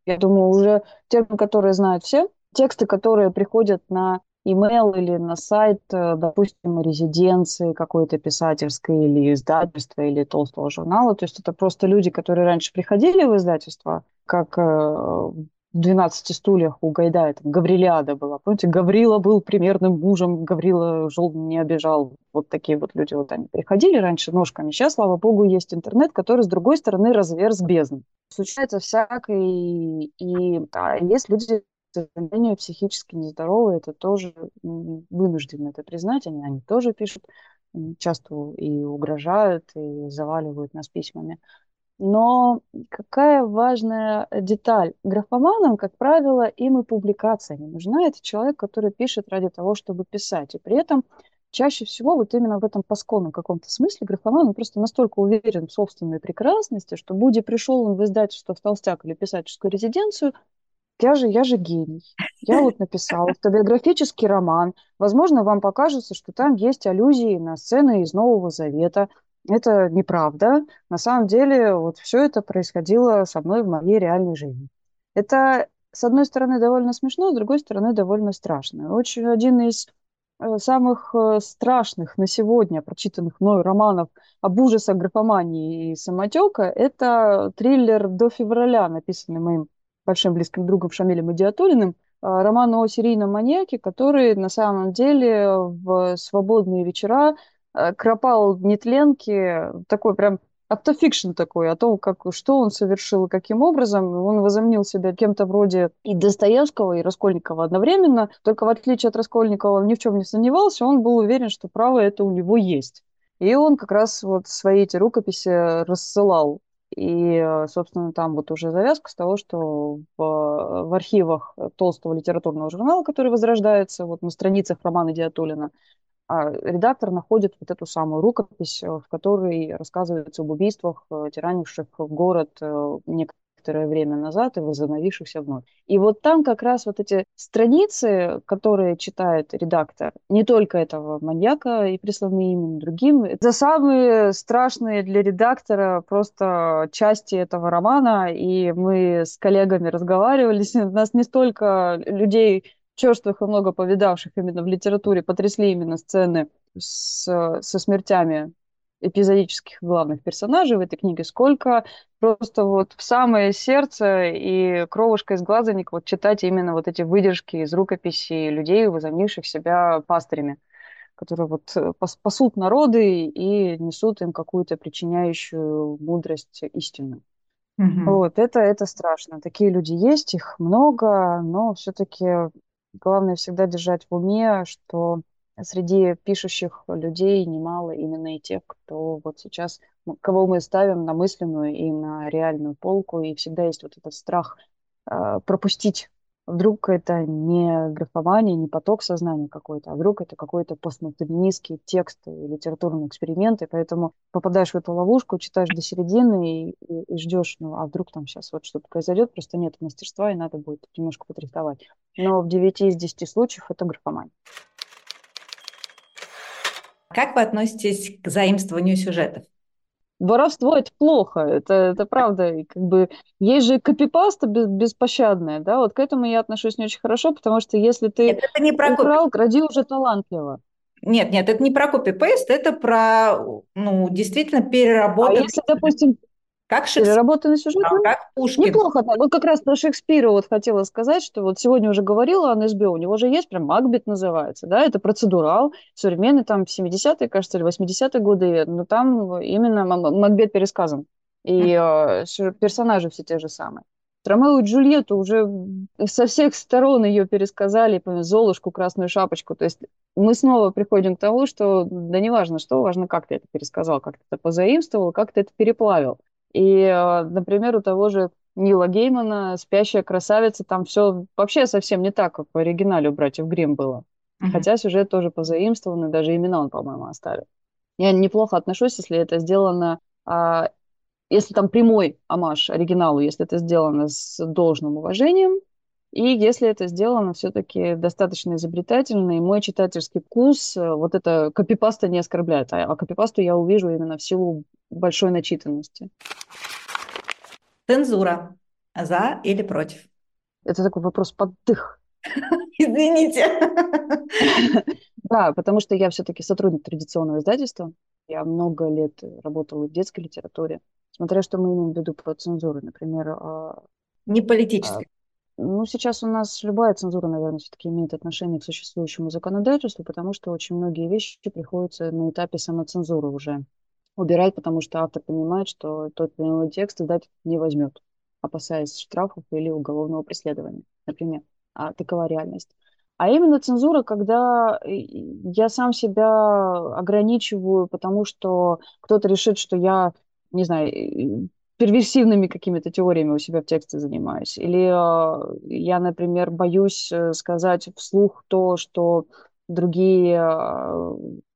я думаю, уже термин, который знают все. Тексты, которые приходят на email или на сайт, э, допустим, резиденции какой-то писательской или издательства или толстого журнала. То есть это просто люди, которые раньше приходили в издательство, как в «12 стульях» у Гайдая, там Гаврилиада была. Помните, Гаврила был примерным мужем, Гаврила жил, не обижал. Вот такие вот люди вот они приходили раньше ножками. Сейчас, слава богу, есть интернет, который, с другой стороны, разверз бездну. Случается всякое, и, и а есть люди, к сожалению, психически нездоровые, это тоже вынуждены это признать, они, они тоже пишут часто и угрожают, и заваливают нас письмами. Но какая важная деталь. Графоманам, как правило, им и публикация не нужна. Это человек, который пишет ради того, чтобы писать. И при этом чаще всего вот именно в этом пасконном каком-то смысле графоман просто настолько уверен в собственной прекрасности, что будь пришел он в издательство в Толстяк или писательскую резиденцию, я же, я же гений. Я вот написал автобиографический роман. Возможно, вам покажется, что там есть аллюзии на сцены из Нового Завета, это неправда. На самом деле вот все это происходило со мной в моей реальной жизни. Это с одной стороны, довольно смешно, с другой стороны, довольно страшно. Очень один из э, самых э, страшных на сегодня прочитанных мной романов об ужасах графомании и самотека – это триллер «До февраля», написанный моим большим близким другом Шамилем Идиатулиным, роман о серийном маньяке, который на самом деле в свободные вечера э, кропал нетленки, такой прям автофикшн такой о том, как, что он совершил и каким образом. Он возомнил себя кем-то вроде и Достоевского, и Раскольникова одновременно. Только в отличие от Раскольникова ни в чем не сомневался, он был уверен, что право это у него есть. И он как раз вот свои эти рукописи рассылал. И, собственно, там вот уже завязка с того, что в, в архивах толстого литературного журнала, который возрождается вот на страницах романа Диатулина, редактор находит вот эту самую рукопись, э, в которой рассказывается об убийствах, э, тиранивших город э, некоторое время назад и возобновившихся вновь. И вот там как раз вот эти страницы, которые читает редактор, не только этого маньяка и присланные именно другим, это самые страшные для редактора просто части этого романа, и мы с коллегами разговаривали, [laughs] нас не столько людей черствых и много повидавших именно в литературе потрясли именно сцены с, со смертями эпизодических главных персонажей в этой книге, сколько просто вот в самое сердце и кровушка из глазанек вот читать именно вот эти выдержки из рукописей людей, возомнивших себя пастырями, которые вот пасут народы и несут им какую-то причиняющую мудрость истину. Угу. Вот, это, это страшно. Такие люди есть, их много, но все-таки Главное всегда держать в уме, что среди пишущих людей немало именно и тех, кто вот сейчас, кого мы ставим на мысленную и на реальную полку, и всегда есть вот этот страх э, пропустить. Вдруг это не графомания, не поток сознания какой-то, а вдруг это какой-то постмодернистский текст и литературный эксперимент, и поэтому попадаешь в эту ловушку, читаешь до середины и, и, и ждешь, ну а вдруг там сейчас вот что-то произойдет, просто нет мастерства, и надо будет немножко потрясовать но в 9 из 10 случаев это графомания. Как вы относитесь к заимствованию сюжетов? Воровство это плохо, это, это правда. И как бы есть же копипаста без, беспощадная, да, вот к этому я отношусь не очень хорошо, потому что если ты это, это не про украл, кради уже талантливо. Нет, нет, это не про копипаст, это про, ну, действительно переработанный... А если, допустим, как Шекспир. Переработанный сюжет. А, как Пушкин. Неплохо. Вот как раз про Шекспира вот хотела сказать, что вот сегодня уже говорила о НСБ, у него же есть прям Макбет называется, да, это процедурал, современный там 70-е, кажется, или 80-е годы, но там именно Макбет пересказан. И э, персонажи все те же самые. Ромео и Джульетту уже со всех сторон ее пересказали, Золушку, Красную Шапочку. То есть мы снова приходим к тому, что да не важно что, важно, как ты это пересказал, как ты это позаимствовал, как ты это переплавил. И, э, например, у того же Нила Геймана «Спящая красавица», там все вообще совсем не так, как в оригинале у братьев Грим было. Uh-huh. Хотя сюжет тоже позаимствован, и даже имена он, по-моему, оставил. Я неплохо отношусь, если это сделано, а, если там прямой амаш оригиналу, если это сделано с должным уважением, и если это сделано все-таки достаточно изобретательно, и мой читательский вкус, э, вот это копипаста не оскорбляет, а, а копипасту я увижу именно в силу большой начитанности. Цензура. За или против? Это такой вопрос под дых. [laughs] Извините. [laughs] Да, потому что я все-таки сотрудник традиционного издательства. Я много лет работала в детской литературе. Смотря что мы имеем в виду под цензурой. Например... А, Не политической. Ну, сейчас у нас любая цензура, наверное, все-таки имеет отношение к существующему законодательству, потому что очень многие вещи приходится на этапе самоцензуры уже убирать, потому что автор понимает, что тот или иной текст издатель не возьмет, опасаясь штрафов или уголовного преследования, например. А такова реальность. А именно цензура, когда я сам себя ограничиваю, потому что кто-то решит, что я, не знаю, перверсивными какими-то теориями у себя в тексте занимаюсь. Или э, я, например, боюсь э, сказать вслух то, что другие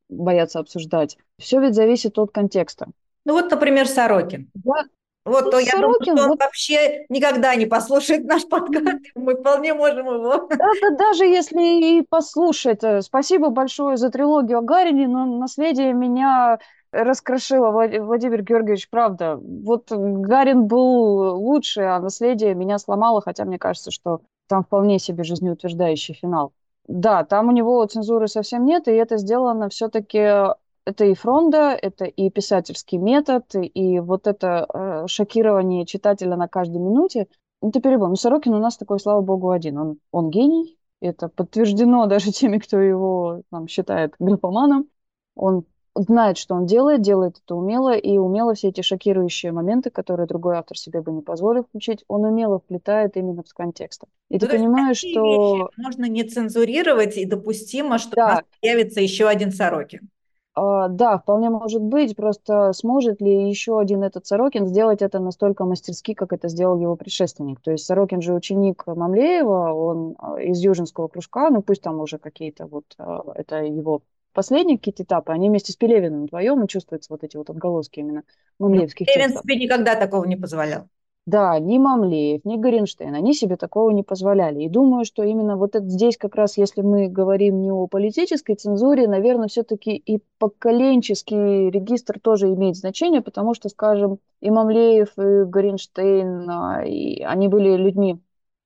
боятся обсуждать. Все ведь зависит от контекста. Ну вот, например, Сорокин. Я, Вот, ну, то я Сорокин, думаю, что он вот... вообще никогда не послушает наш подкаст, мы вполне можем его... Да, да, даже если и послушать. Э, спасибо большое за трилогию о Гарине, но наследие меня раскрошило, Владимир Георгиевич, правда. Вот Гарин был лучше, а наследие меня сломало, хотя мне кажется, что там вполне себе жизнеутверждающий финал. Да, там у него цензуры совсем нет, и это сделано все-таки это и фронда, это и писательский метод, и вот это э, шокирование читателя на каждой минуте. Это перебор. Но Сорокин у нас такой, слава богу, один. Он, он гений, это подтверждено [laughs] даже теми, кто его там, считает графоманом. Он знает, что он делает, делает это умело, и умело все эти шокирующие моменты, которые другой автор себе бы не позволил включить, он умело вплетает именно в контекст. И ну, ты понимаешь, что... Можно не цензурировать, и допустимо, что да. у нас появится еще один Сорокин. Uh, да, вполне может быть. Просто сможет ли еще один этот Сорокин сделать это настолько мастерски, как это сделал его предшественник? То есть Сорокин же ученик Мамлеева, он а, из Южинского кружка, ну пусть там уже какие-то вот, uh, это его последние какие-то этапы, они вместе с Пелевиным вдвоем, и чувствуются вот эти вот отголоски именно ну, мамлеевских Пелевин текстов. себе никогда такого не позволял. Да, ни Мамлеев, ни Горенштейн, они себе такого не позволяли. И думаю, что именно вот это здесь как раз, если мы говорим не о политической цензуре, наверное, все-таки и поколенческий регистр тоже имеет значение, потому что, скажем, и Мамлеев, и Горенштейн, а, и они были людьми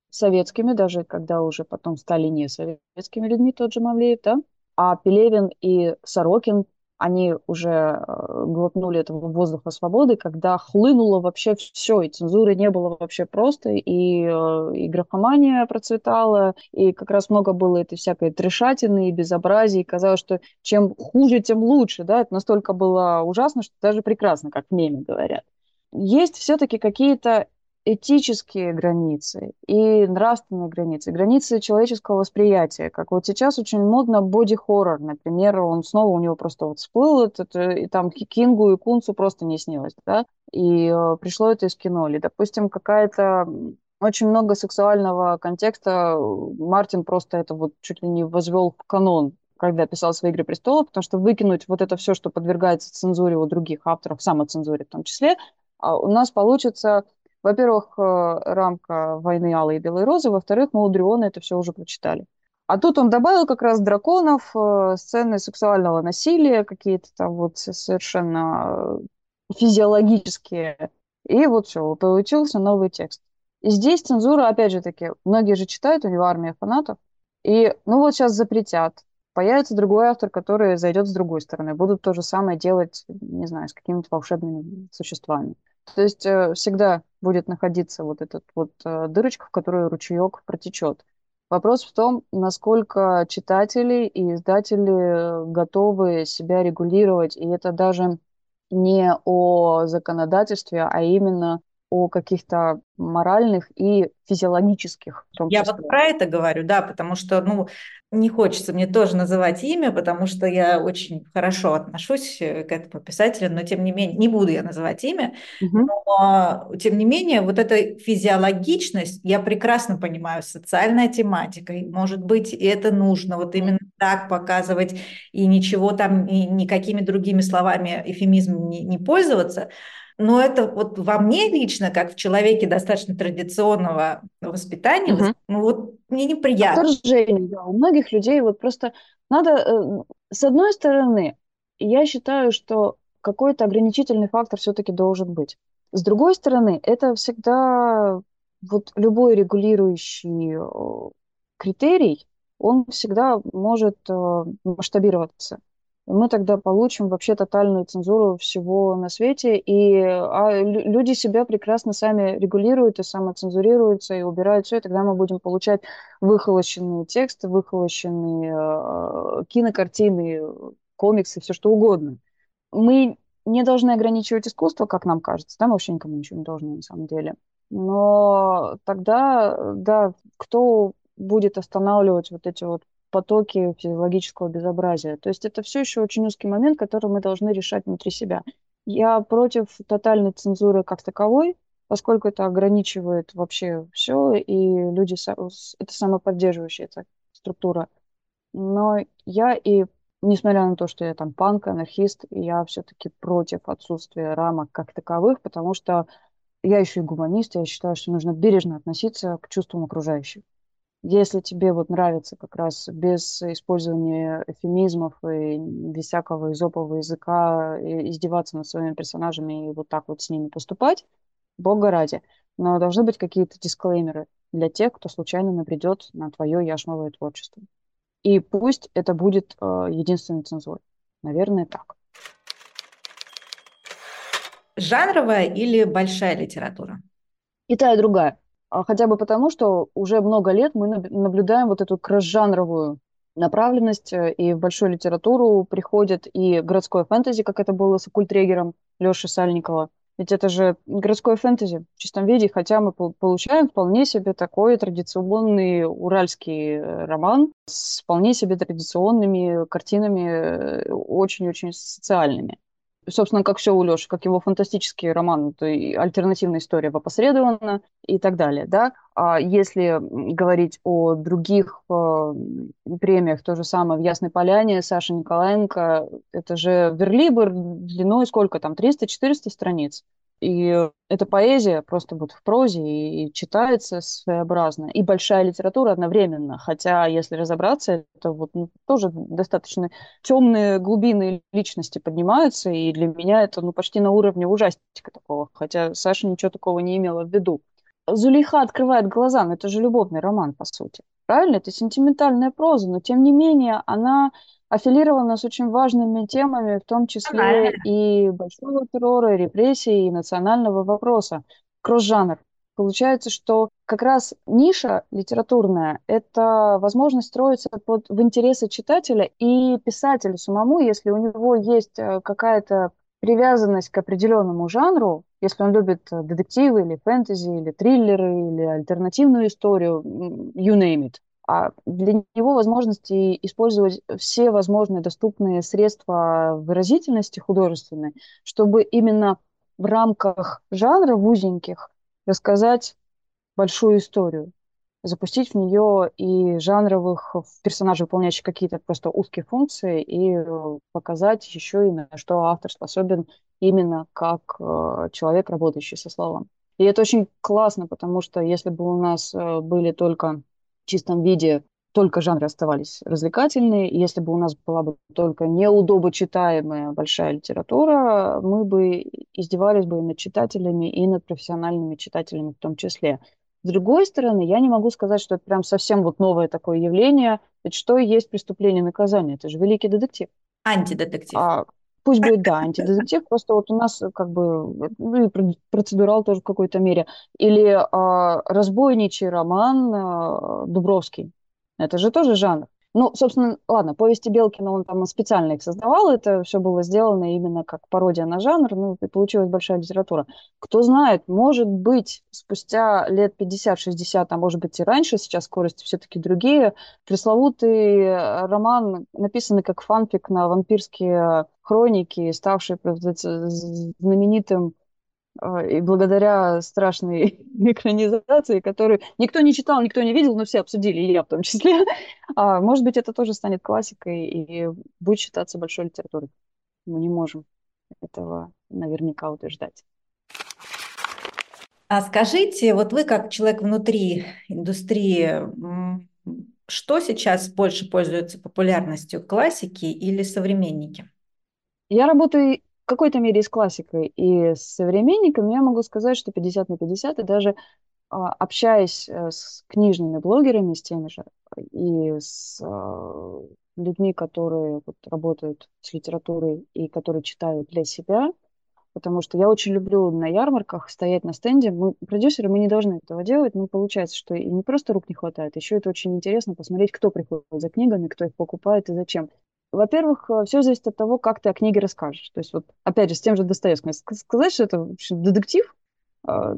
советскими, даже когда уже потом стали не советскими людьми, тот же Мамлеев, да? А Пелевин и Сорокин они уже э, глотнули этого воздуха свободы, когда хлынуло вообще все, и цензуры не было вообще просто, и, э, и графомания процветала, и как раз много было этой всякой трешатины и безобразия, и казалось, что чем хуже, тем лучше, да, это настолько было ужасно, что даже прекрасно, как в меме говорят. Есть все-таки какие-то этические границы и нравственные границы, границы человеческого восприятия. Как вот сейчас очень модно боди-хоррор, например, он снова у него просто вот всплыл, этот, и там Кингу и Кунцу просто не снилось, да, и э, пришло это из кино. Или, допустим, какая-то очень много сексуального контекста, Мартин просто это вот чуть ли не возвел в канон, когда писал свои «Игры престолов», потому что выкинуть вот это все, что подвергается цензуре у других авторов, самоцензуре в том числе, а у нас получится во-первых, э, рамка войны Алой и Белой Розы, во-вторых, мы у Дриона это все уже прочитали. А тут он добавил как раз драконов, э, сцены сексуального насилия, какие-то там вот совершенно э, физиологические. И вот все, получился новый текст. И здесь цензура, опять же таки, многие же читают, у него армия фанатов. И, ну вот сейчас запретят. Появится другой автор, который зайдет с другой стороны. Будут то же самое делать, не знаю, с какими-то волшебными существами. То есть э, всегда будет находиться вот этот вот э, дырочка, в которую ручеек протечет. Вопрос в том, насколько читатели и издатели готовы себя регулировать, и это даже не о законодательстве, а именно о каких-то моральных и физиологических. Я вот про это говорю, да, потому что, ну, не хочется мне тоже называть имя, потому что я очень хорошо отношусь э, к этому писателю, но тем не менее, не буду я называть имя, угу. но тем не менее, вот эта физиологичность, я прекрасно понимаю, социальная тематика, может быть, это нужно вот именно так показывать и ничего там, и никакими другими словами, эфемизмом не, не пользоваться, но это вот во мне лично, как в человеке достаточно традиционного воспитания, угу. ну вот мне неприятно. Отторжение, да. У многих людей вот просто надо... Э, с одной стороны, я считаю, что какой-то ограничительный фактор все-таки должен быть. С другой стороны, это всегда вот любой регулирующий критерий, он всегда может э, масштабироваться мы тогда получим вообще тотальную цензуру всего на свете, и а люди себя прекрасно сами регулируют и самоцензурируются, и убирают все, и тогда мы будем получать выхолощенные тексты, выхолощенные э, кинокартины, комиксы, все что угодно. Мы не должны ограничивать искусство, как нам кажется, да, мы вообще никому ничего не должны на самом деле. Но тогда, да, кто будет останавливать вот эти вот потоки физиологического безобразия. То есть это все еще очень узкий момент, который мы должны решать внутри себя. Я против тотальной цензуры как таковой, поскольку это ограничивает вообще все, и люди, это самоподдерживающая эта структура. Но я и, несмотря на то, что я там панк, анархист, я все-таки против отсутствия рамок как таковых, потому что я еще и гуманист, я считаю, что нужно бережно относиться к чувствам окружающих. Если тебе вот нравится как раз без использования эфемизмов и без всякого изопового языка издеваться над своими персонажами и вот так вот с ними поступать, бога ради. Но должны быть какие-то дисклеймеры для тех, кто случайно набредет на твое яшмовое творчество. И пусть это будет э, единственной цензурой. Наверное, так. Жанровая или большая литература? И та, и другая. А хотя бы потому, что уже много лет мы наблюдаем вот эту кросс-жанровую направленность, э, и в большую литературу приходит и городское фэнтези, как это было с оккультрегером Леши Сальникова. Ведь это же городское фэнтези в чистом виде, хотя мы получаем вполне себе такой традиционный уральский э, роман с вполне себе традиционными картинами, э, очень-очень социальными собственно, как все у Леши, как его фантастический роман, то и альтернативная история опосредованно и так далее, да. А если говорить о других э, премиях, то же самое в Ясной Поляне, Саша Николаенко, это же Верлибр длиной сколько там, 300-400 страниц. И эта поэзия просто вот в прозе и читается своеобразно. И большая литература одновременно. Хотя, если разобраться, это вот ну, тоже достаточно темные глубины личности поднимаются. И для меня это ну, почти на уровне ужастика такого. Хотя Саша ничего такого не имела в виду. Зулейха открывает глаза, но это же любовный роман, по сути. Правильно? Это сентиментальная проза, но тем не менее она аффилирована с очень важными темами, в том числе и большого террора, и репрессий, и национального вопроса. Кросс-жанр. Получается, что как раз ниша литературная – это возможность строиться под, в интересы читателя и писателя самому, если у него есть э, какая-то привязанность к определенному жанру, если он любит э, детективы или фэнтези, или триллеры, или альтернативную историю, you name it, а для него возможности использовать все возможные доступные средства выразительности художественной, чтобы именно в рамках жанра в узеньких рассказать большую историю, запустить в нее и жанровых персонажей, выполняющих какие-то просто узкие функции, и показать еще и на что автор способен именно как э, человек, работающий со словом. И это очень классно, потому что если бы у нас э, были только чистом виде только жанры оставались развлекательные. Если бы у нас была бы только неудобочитаемая большая литература, мы бы издевались бы и над читателями, и над профессиональными читателями в том числе. С другой стороны, я не могу сказать, что это прям совсем вот новое такое явление. Ведь что есть преступление и наказание? Это же великий детектив. Антидетектив. А, пусть будет, да, антидетектив, просто вот у нас как бы, ну и процедурал тоже в какой-то мере. Или а, разбойничий роман а, Дубровский. Это же тоже жанр. Ну, собственно, ладно, повести Белкина, он там специально их создавал, это все было сделано именно как пародия на жанр, ну, и получилась большая литература. Кто знает, может быть, спустя лет 50-60, а может быть и раньше, сейчас скорости все-таки другие, пресловутый э, роман, написанный как фанфик на вампирские хроники, ставший знаменитым а, и благодаря страшной [laughs] экранизации, которую никто не читал, никто не видел, но все обсудили, и я в том числе, [laughs] а, может быть, это тоже станет классикой и будет считаться большой литературой. Мы не можем этого наверняка утверждать. А скажите, вот вы как человек внутри индустрии, что сейчас больше пользуется популярностью, классики или современники? Я работаю какой-то мере и с классикой, и с современниками. Я могу сказать, что 50 на 50, и даже а, общаясь э, с книжными блогерами, с теми же, и с а, людьми, которые вот, работают с литературой и которые читают для себя, потому что я очень люблю на ярмарках стоять на стенде. Мы, продюсеры, мы не должны этого делать, но получается, что и не просто рук не хватает, еще это очень интересно посмотреть, кто приходит за книгами, кто их покупает и зачем. Во-первых, э, все зависит от того, как ты о книге расскажешь. То есть вот, опять же, с тем же Достоевским. Сказать, что это детектив, а,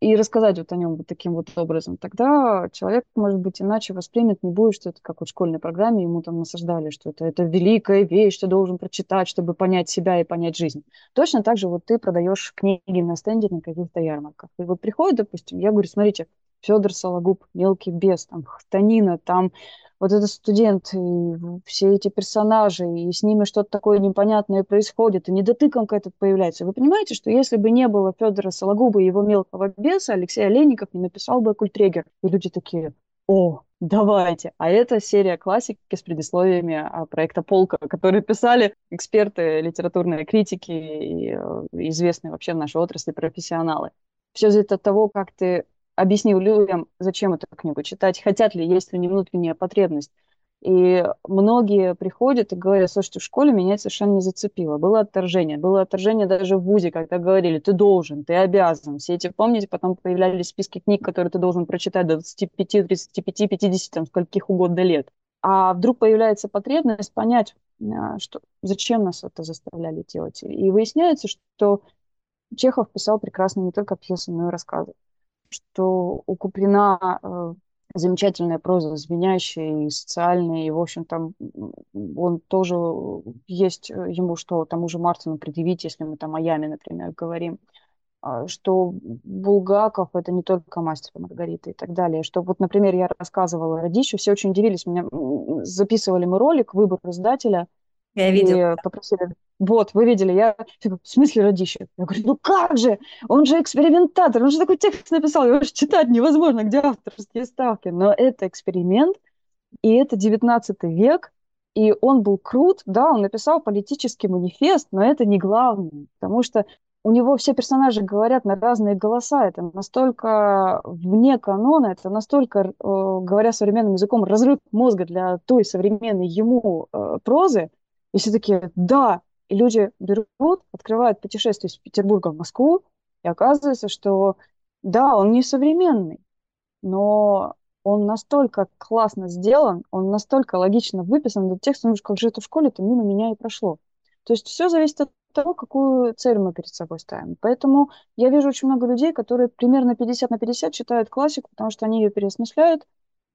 и рассказать вот о нем вот таким вот образом, тогда человек, может быть, иначе воспримет, не будет, что это как вот в школьной программе ему там насаждали, что это, это великая вещь, ты должен прочитать, чтобы понять себя и понять жизнь. Точно так же вот ты продаешь книги на стенде на каких-то ярмарках. И вот приходит, допустим, я говорю, смотрите, Федор Сологуб, мелкий бес, там, Хтонина, там вот этот студент, и все эти персонажи, и с ними что-то такое непонятное происходит, и недотыкомка этот появляется. Вы понимаете, что если бы не было Федора Сологуба и его мелкого беса, Алексей Олейников не написал бы «Культрегер». И люди такие, о, давайте. А это серия классики с предисловиями проекта «Полка», которые писали эксперты, литературные критики и э, известные вообще в нашей отрасли профессионалы. Все зависит от того, как ты объяснил людям, зачем эту книгу читать, хотят ли, есть ли не внутренняя потребность. И многие приходят и говорят, слушайте, в школе меня совершенно не зацепило. Было отторжение. Было отторжение даже в ВУЗе, когда говорили, ты должен, ты обязан. Все эти, помните, потом появлялись списки книг, которые ты должен прочитать до 25, 35, 50, там, скольких угодно лет. А вдруг появляется потребность понять, а, что, зачем нас это заставляли делать. И выясняется, что Чехов писал прекрасно не только пьесы, но и рассказы что у Куприна э, замечательная проза, звенящая и социальная, и, в общем, там он тоже есть э, ему, что тому же Мартину предъявить, если мы там о Яме, например, говорим, а, что Булгаков — это не только мастер Маргарита и так далее. Что вот, например, я рассказывала Радищу, все очень удивились, меня записывали мы ролик, выбор издателя, я видела. И попросили, вот, вы видели, я в смысле Радищев? Я говорю, ну как же, он же экспериментатор, он же такой текст написал, его же читать невозможно, где авторские ставки. Но это эксперимент, и это 19 век, и он был крут, да, он написал политический манифест, но это не главное, потому что у него все персонажи говорят на разные голоса, это настолько вне канона, это настолько, э, говоря современным языком, разрыв мозга для той современной ему э, прозы, и все таки да, и люди берут, открывают путешествие из Петербурга в Москву, и оказывается, что да, он не современный, но он настолько классно сделан, он настолько логично выписан, этот текст, он как же это в школе-то мимо меня и прошло. То есть все зависит от того, какую цель мы перед собой ставим. Поэтому я вижу очень много людей, которые примерно 50 на 50 читают классику, потому что они ее переосмысляют,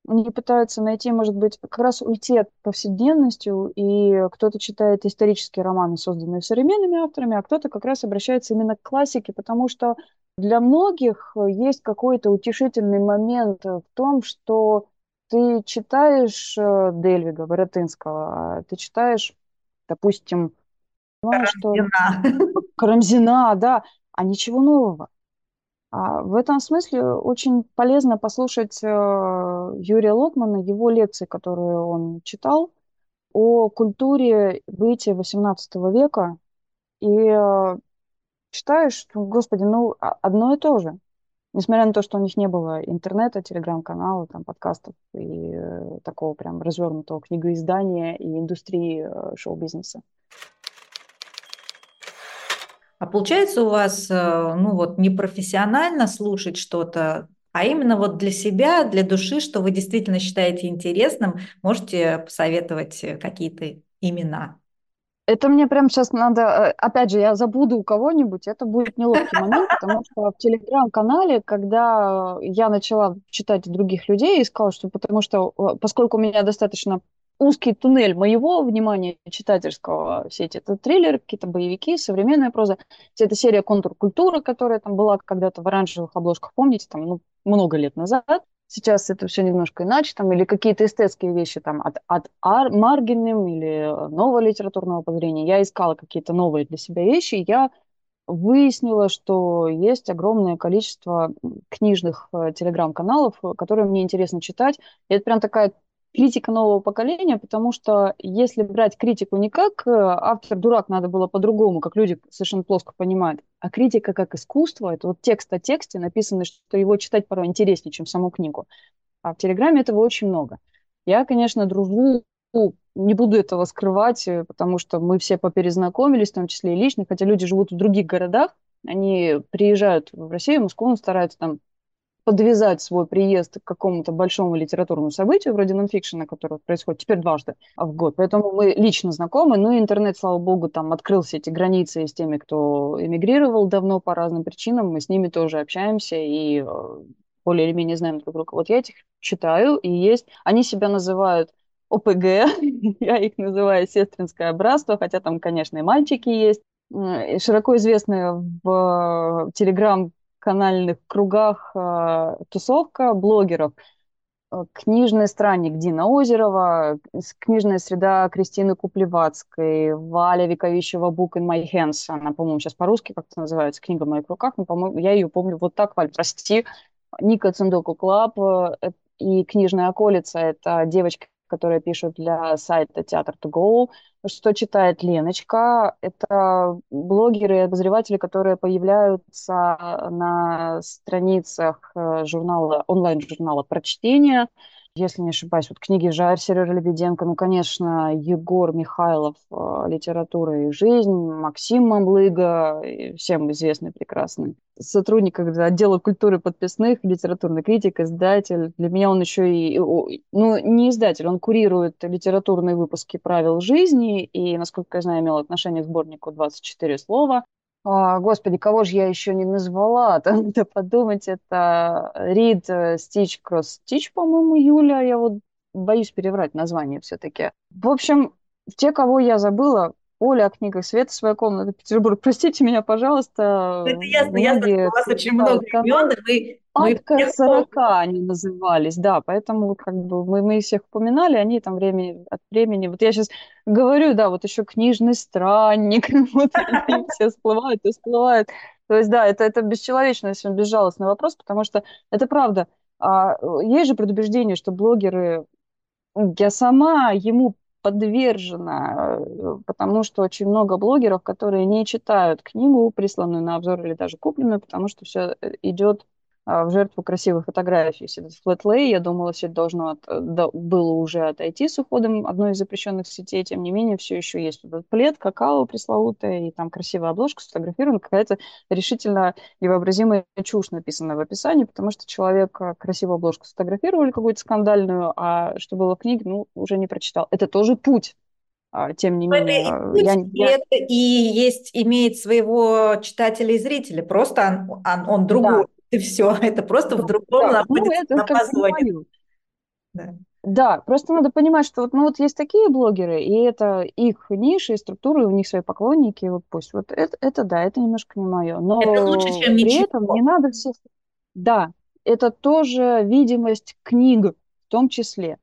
они пытаются найти, может быть, как раз уйти от повседневности, и кто-то читает исторические романы, созданные современными авторами, а кто-то как раз обращается именно к классике, потому что для многих есть какой-то утешительный момент в том, что ты читаешь э, Дельвига, Воротынского, а ты читаешь, допустим, Карамзина. Что... Карамзина, да, а ничего нового. А в этом смысле очень полезно послушать э, Юрия Лотмана, его лекции, которые он читал о культуре бытия XVIII века. И э, читаешь, что, господи, ну, а, одно и то же. Несмотря на то, что у них не было интернета, телеграм-канала, там, подкастов и э, такого прям развернутого книгоиздания и индустрии шоу-бизнеса. А получается у вас, э, ну вот, не профессионально слушать что-то, а именно вот для себя, для души, что вы действительно считаете интересным, можете посоветовать э, какие-то имена. Это мне прямо сейчас надо, э, опять же, я забуду у кого-нибудь, это будет неловкий момент, потому [laughs] что в телеграм-канале, когда я начала читать других людей, искала, что потому что, поскольку у меня достаточно узкий туннель моего внимания читательского, все эти это триллеры, какие-то боевики, современная проза, вся эта серия «Контур культуры», которая там была когда-то в оранжевых обложках, помните, там, ну, много лет назад, сейчас это все немножко иначе, там, или какие-то эстетские вещи там от, от Ар, Маргиным или нового литературного обозрения. Я искала какие-то новые для себя вещи, я выяснила, что есть огромное количество книжных э, телеграм-каналов, которые мне интересно читать. И это прям такая критика нового поколения, потому что если брать критику не как э, автор дурак, надо было по-другому, как люди совершенно плоско понимают, а критика как искусство, это вот текст о тексте, написанный, что его читать порой интереснее, чем саму книгу. А в Телеграме этого очень много. Я, конечно, дружу, не буду этого скрывать, э, потому что мы все поперезнакомились, в том числе и лично, хотя люди живут в других городах, они приезжают в Россию, в Москву, стараются там подвязать свой приезд к какому-то большому литературному событию, вроде нонфикшена, которое происходит теперь дважды в год. Поэтому мы лично знакомы, ну и интернет, слава богу, там открылся эти границы с теми, кто эмигрировал давно по разным причинам, мы с ними тоже общаемся и э, более или менее знаем друг друга. Вот я этих читаю, и есть, они себя называют ОПГ, [laughs] я их называю сестринское братство, хотя там, конечно, и мальчики есть, широко известные в Телеграм канальных кругах э, тусовка блогеров. Э, книжный странник Дина Озерова, книжная среда Кристины Куплевацкой, Валя Вековищева «Book in my hands». Она, по-моему, сейчас по-русски как-то называется, «Книга в моих руках». Но, по-моему, я ее помню вот так, Валь, прости. Ника Цундоку Клаб э, и «Книжная околица» — это девочка, которая пишет для сайта Театр to Go. Что читает Леночка? Это блогеры и обозреватели, которые появляются на страницах э, журнала, онлайн-журнала прочтения если не ошибаюсь, вот книги Жар, Сережа Лебеденко, ну, конечно, Егор Михайлов, э, «Литература и жизнь», Максим Мамлыга, всем известный прекрасный сотрудник отдела культуры подписных, литературный критик, издатель. Для меня он еще и, ну, не издатель, он курирует литературные выпуски правил жизни и, насколько я знаю, имел отношение к сборнику «24 слова». А, господи, кого же я еще не назвала? [laughs] Надо подумать, это Рид Стич Кросс Стич, по-моему, Юля. Я вот боюсь переврать название все-таки. В общем, те, кого я забыла, Оля о книгах, Света своя комната, Петербург. Простите меня, пожалуйста. Это ясно, ясно, у вас очень много имен, и вы... Атка 40 они назывались, да, поэтому как бы мы, мы всех упоминали, они там времени, от времени, вот я сейчас говорю, да, вот еще книжный странник, [laughs] вот они все всплывают и всплывают. То есть, да, это, это бесчеловечный, безжалостный вопрос, потому что это правда. А, есть же предубеждение, что блогеры я сама ему подвержена, э, потому что очень много блогеров, которые не читают книгу, присланную на обзор или даже купленную, потому что все э, идет в жертву красивой фотографии. Если это флетлей, я думала, все это должно от, э, да, было уже отойти с уходом одной из запрещенных сетей, тем не менее, все еще есть этот плед, какао пресловутое, и там красивая обложка сфотографирована, какая-то решительно невообразимая чушь написана в описании, потому что человек э, красивую обложку сфотографировали, какую-то скандальную, а что было в книге, ну, уже не прочитал. Это тоже путь. А, тем не менее, я, я... Это и есть, имеет своего читателя и зрителя, просто он, он, он другой. Да и все. [laughs] Это просто в другом да, ну, находится ну, на позвоне. Да. да, просто надо понимать, что вот, ну, вот есть такие блогеры, и это их ниши и структуры, у них свои поклонники, вот пусть. Вот это, это да, это немножко не мое. Но это лучше, чем при ничего. этом не надо все... Да, это тоже видимость книг в том числе.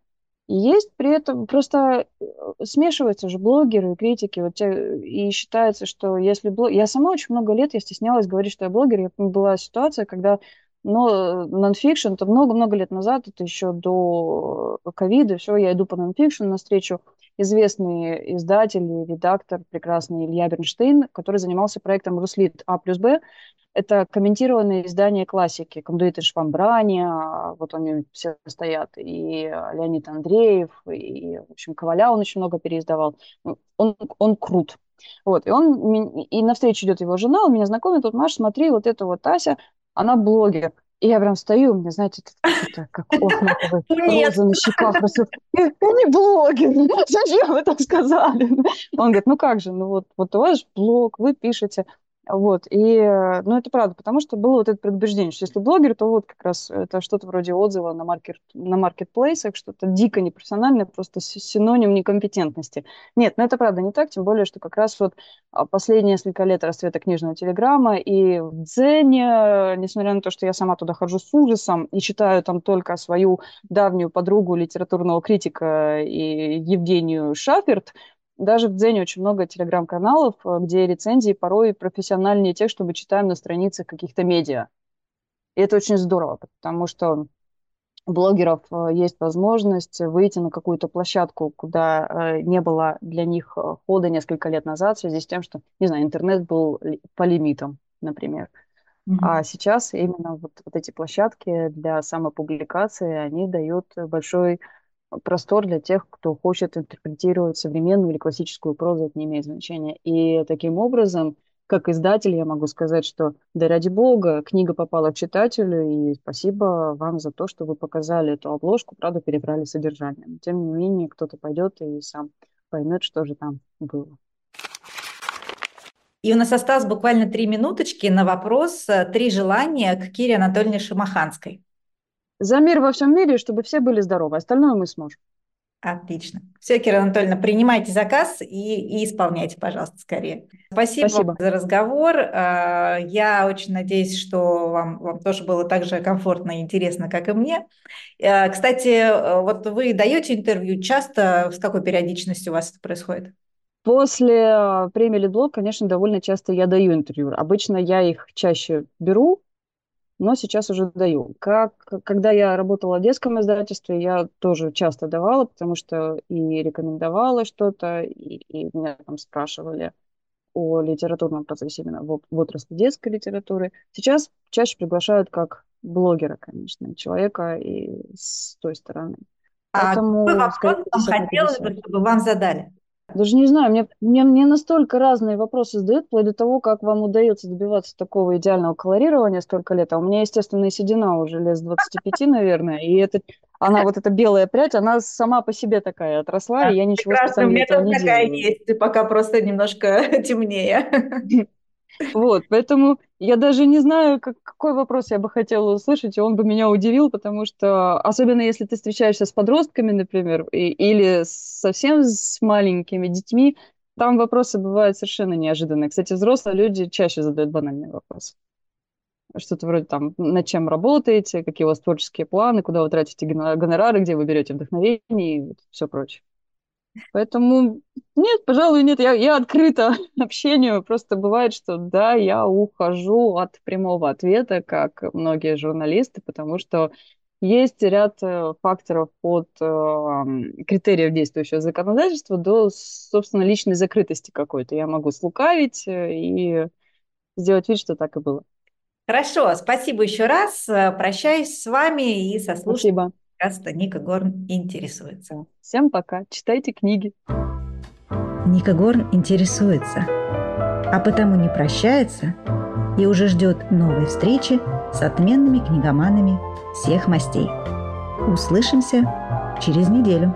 И есть при этом просто э, смешиваются же блогеры и критики. Вот те, и считается, что если блог... Я сама очень много лет, я стеснялась говорить, что я блогер. Я, была ситуация, когда но нонфикшн, это много-много лет назад, это еще до ковида, все, я иду по нонфикшн на встречу известный издатель и редактор, прекрасный Илья Бернштейн, который занимался проектом «Руслит А плюс Б», это комментированные издания классики. Кондуит и Швамбрани, а, вот они все стоят, и Леонид Андреев, и, в общем, Коваля он очень много переиздавал. Ну, он, он крут. Вот, и он, и навстречу идет его жена, он меня знакомит, тут, Маш, смотри, вот эта вот Ася, она блогер. И я прям стою, у меня, знаете, это как охматовый роза на щеках. Я не блогер, зачем вы так сказали? Он говорит, ну как же, ну вот, вот у вас блог, вы пишете. Вот, и, э, ну, это правда, потому что было вот это предубеждение, что если блогер, то вот как раз это что-то вроде отзыва на, маркет, на маркетплейсах, что-то дико непрофессиональное, просто синоним некомпетентности. Нет, ну, это правда не так, тем более, что как раз вот а, последние несколько лет расцвета книжного телеграмма и в Дзене, несмотря на то, что я сама туда хожу с ужасом и читаю там только свою давнюю подругу литературного критика и Евгению Шаферт, даже в Дзене очень много телеграм-каналов, э, где рецензии порой профессиональнее тех, что мы читаем на страницах каких-то медиа. И это очень здорово, потому что у блогеров э, есть возможность выйти на какую-то площадку, куда э, не было для них хода несколько лет назад, в связи с тем, что, не знаю, интернет был по лимитам, например. Mm-hmm. А сейчас именно вот, вот эти площадки для самопубликации, они дают большой простор для тех, кто хочет интерпретировать современную или классическую прозу, это не имеет значения. И таким образом, как издатель, я могу сказать, что да ради бога, книга попала к читателю, и спасибо вам за то, что вы показали эту обложку, правда, перебрали содержание. Но, тем не менее, кто-то пойдет и сам поймет, что же там было. И у нас осталось буквально три минуточки на вопрос э, «Три желания» к Кире Анатольевне Шамаханской. За мир во всем мире, чтобы все были здоровы. Остальное мы сможем. Отлично. Все, Кира Анатольевна, принимайте заказ и, и исполняйте, пожалуйста, скорее. Спасибо, Спасибо. за разговор. А, я очень надеюсь, что вам, вам тоже было так же комфортно и интересно, как и мне. А, кстати, вот вы даете интервью часто, с какой периодичностью у вас это происходит? После а, премии Лидблок, конечно, довольно часто я даю интервью. Обычно я их чаще беру, но сейчас уже даю. Как, когда я работала в детском издательстве, я тоже часто давала, потому что и рекомендовала что-то, и, и меня там спрашивали о литературном процессе именно в, в отрасли детской литературы. Сейчас чаще приглашают как блогера, конечно, человека и с той стороны. А Поэтому, какой вопрос вам хотелось бы, чтобы вам задали? Даже не знаю, мне, мне, мне настолько разные вопросы задают, вплоть до того, как вам удается добиваться такого идеального колорирования столько лет. А у меня, естественно, седина уже лет с 25, наверное, и это, она вот эта белая прядь, она сама по себе такая отросла, да, и я ничего специально этого не такая делаю. есть, ты пока просто немножко [laughs] темнее. [laughs] Вот, поэтому я даже не знаю, как, какой вопрос я бы хотела услышать, и он бы меня удивил, потому что, особенно если ты встречаешься с подростками, например, и, или совсем с маленькими детьми, там вопросы бывают совершенно неожиданные. Кстати, взрослые люди чаще задают банальные вопросы. Что-то вроде там, над чем работаете, какие у вас творческие планы, куда вы тратите гонорары, где вы берете вдохновение и все прочее. Поэтому нет, пожалуй, нет, я, я открыта [laughs] общению. Просто бывает, что да, я ухожу от прямого ответа, как многие журналисты, потому что есть ряд э, факторов от э, критериев действующего законодательства до, собственно, личной закрытости какой-то. Я могу слукавить э, и сделать вид, что так и было. Хорошо, спасибо еще раз. Э, прощаюсь с вами и со слушателями подкаста Ника Горн интересуется. Всем пока. Читайте книги. Ника Горн интересуется, а потому не прощается и уже ждет новой встречи с отменными книгоманами всех мастей. Услышимся через неделю.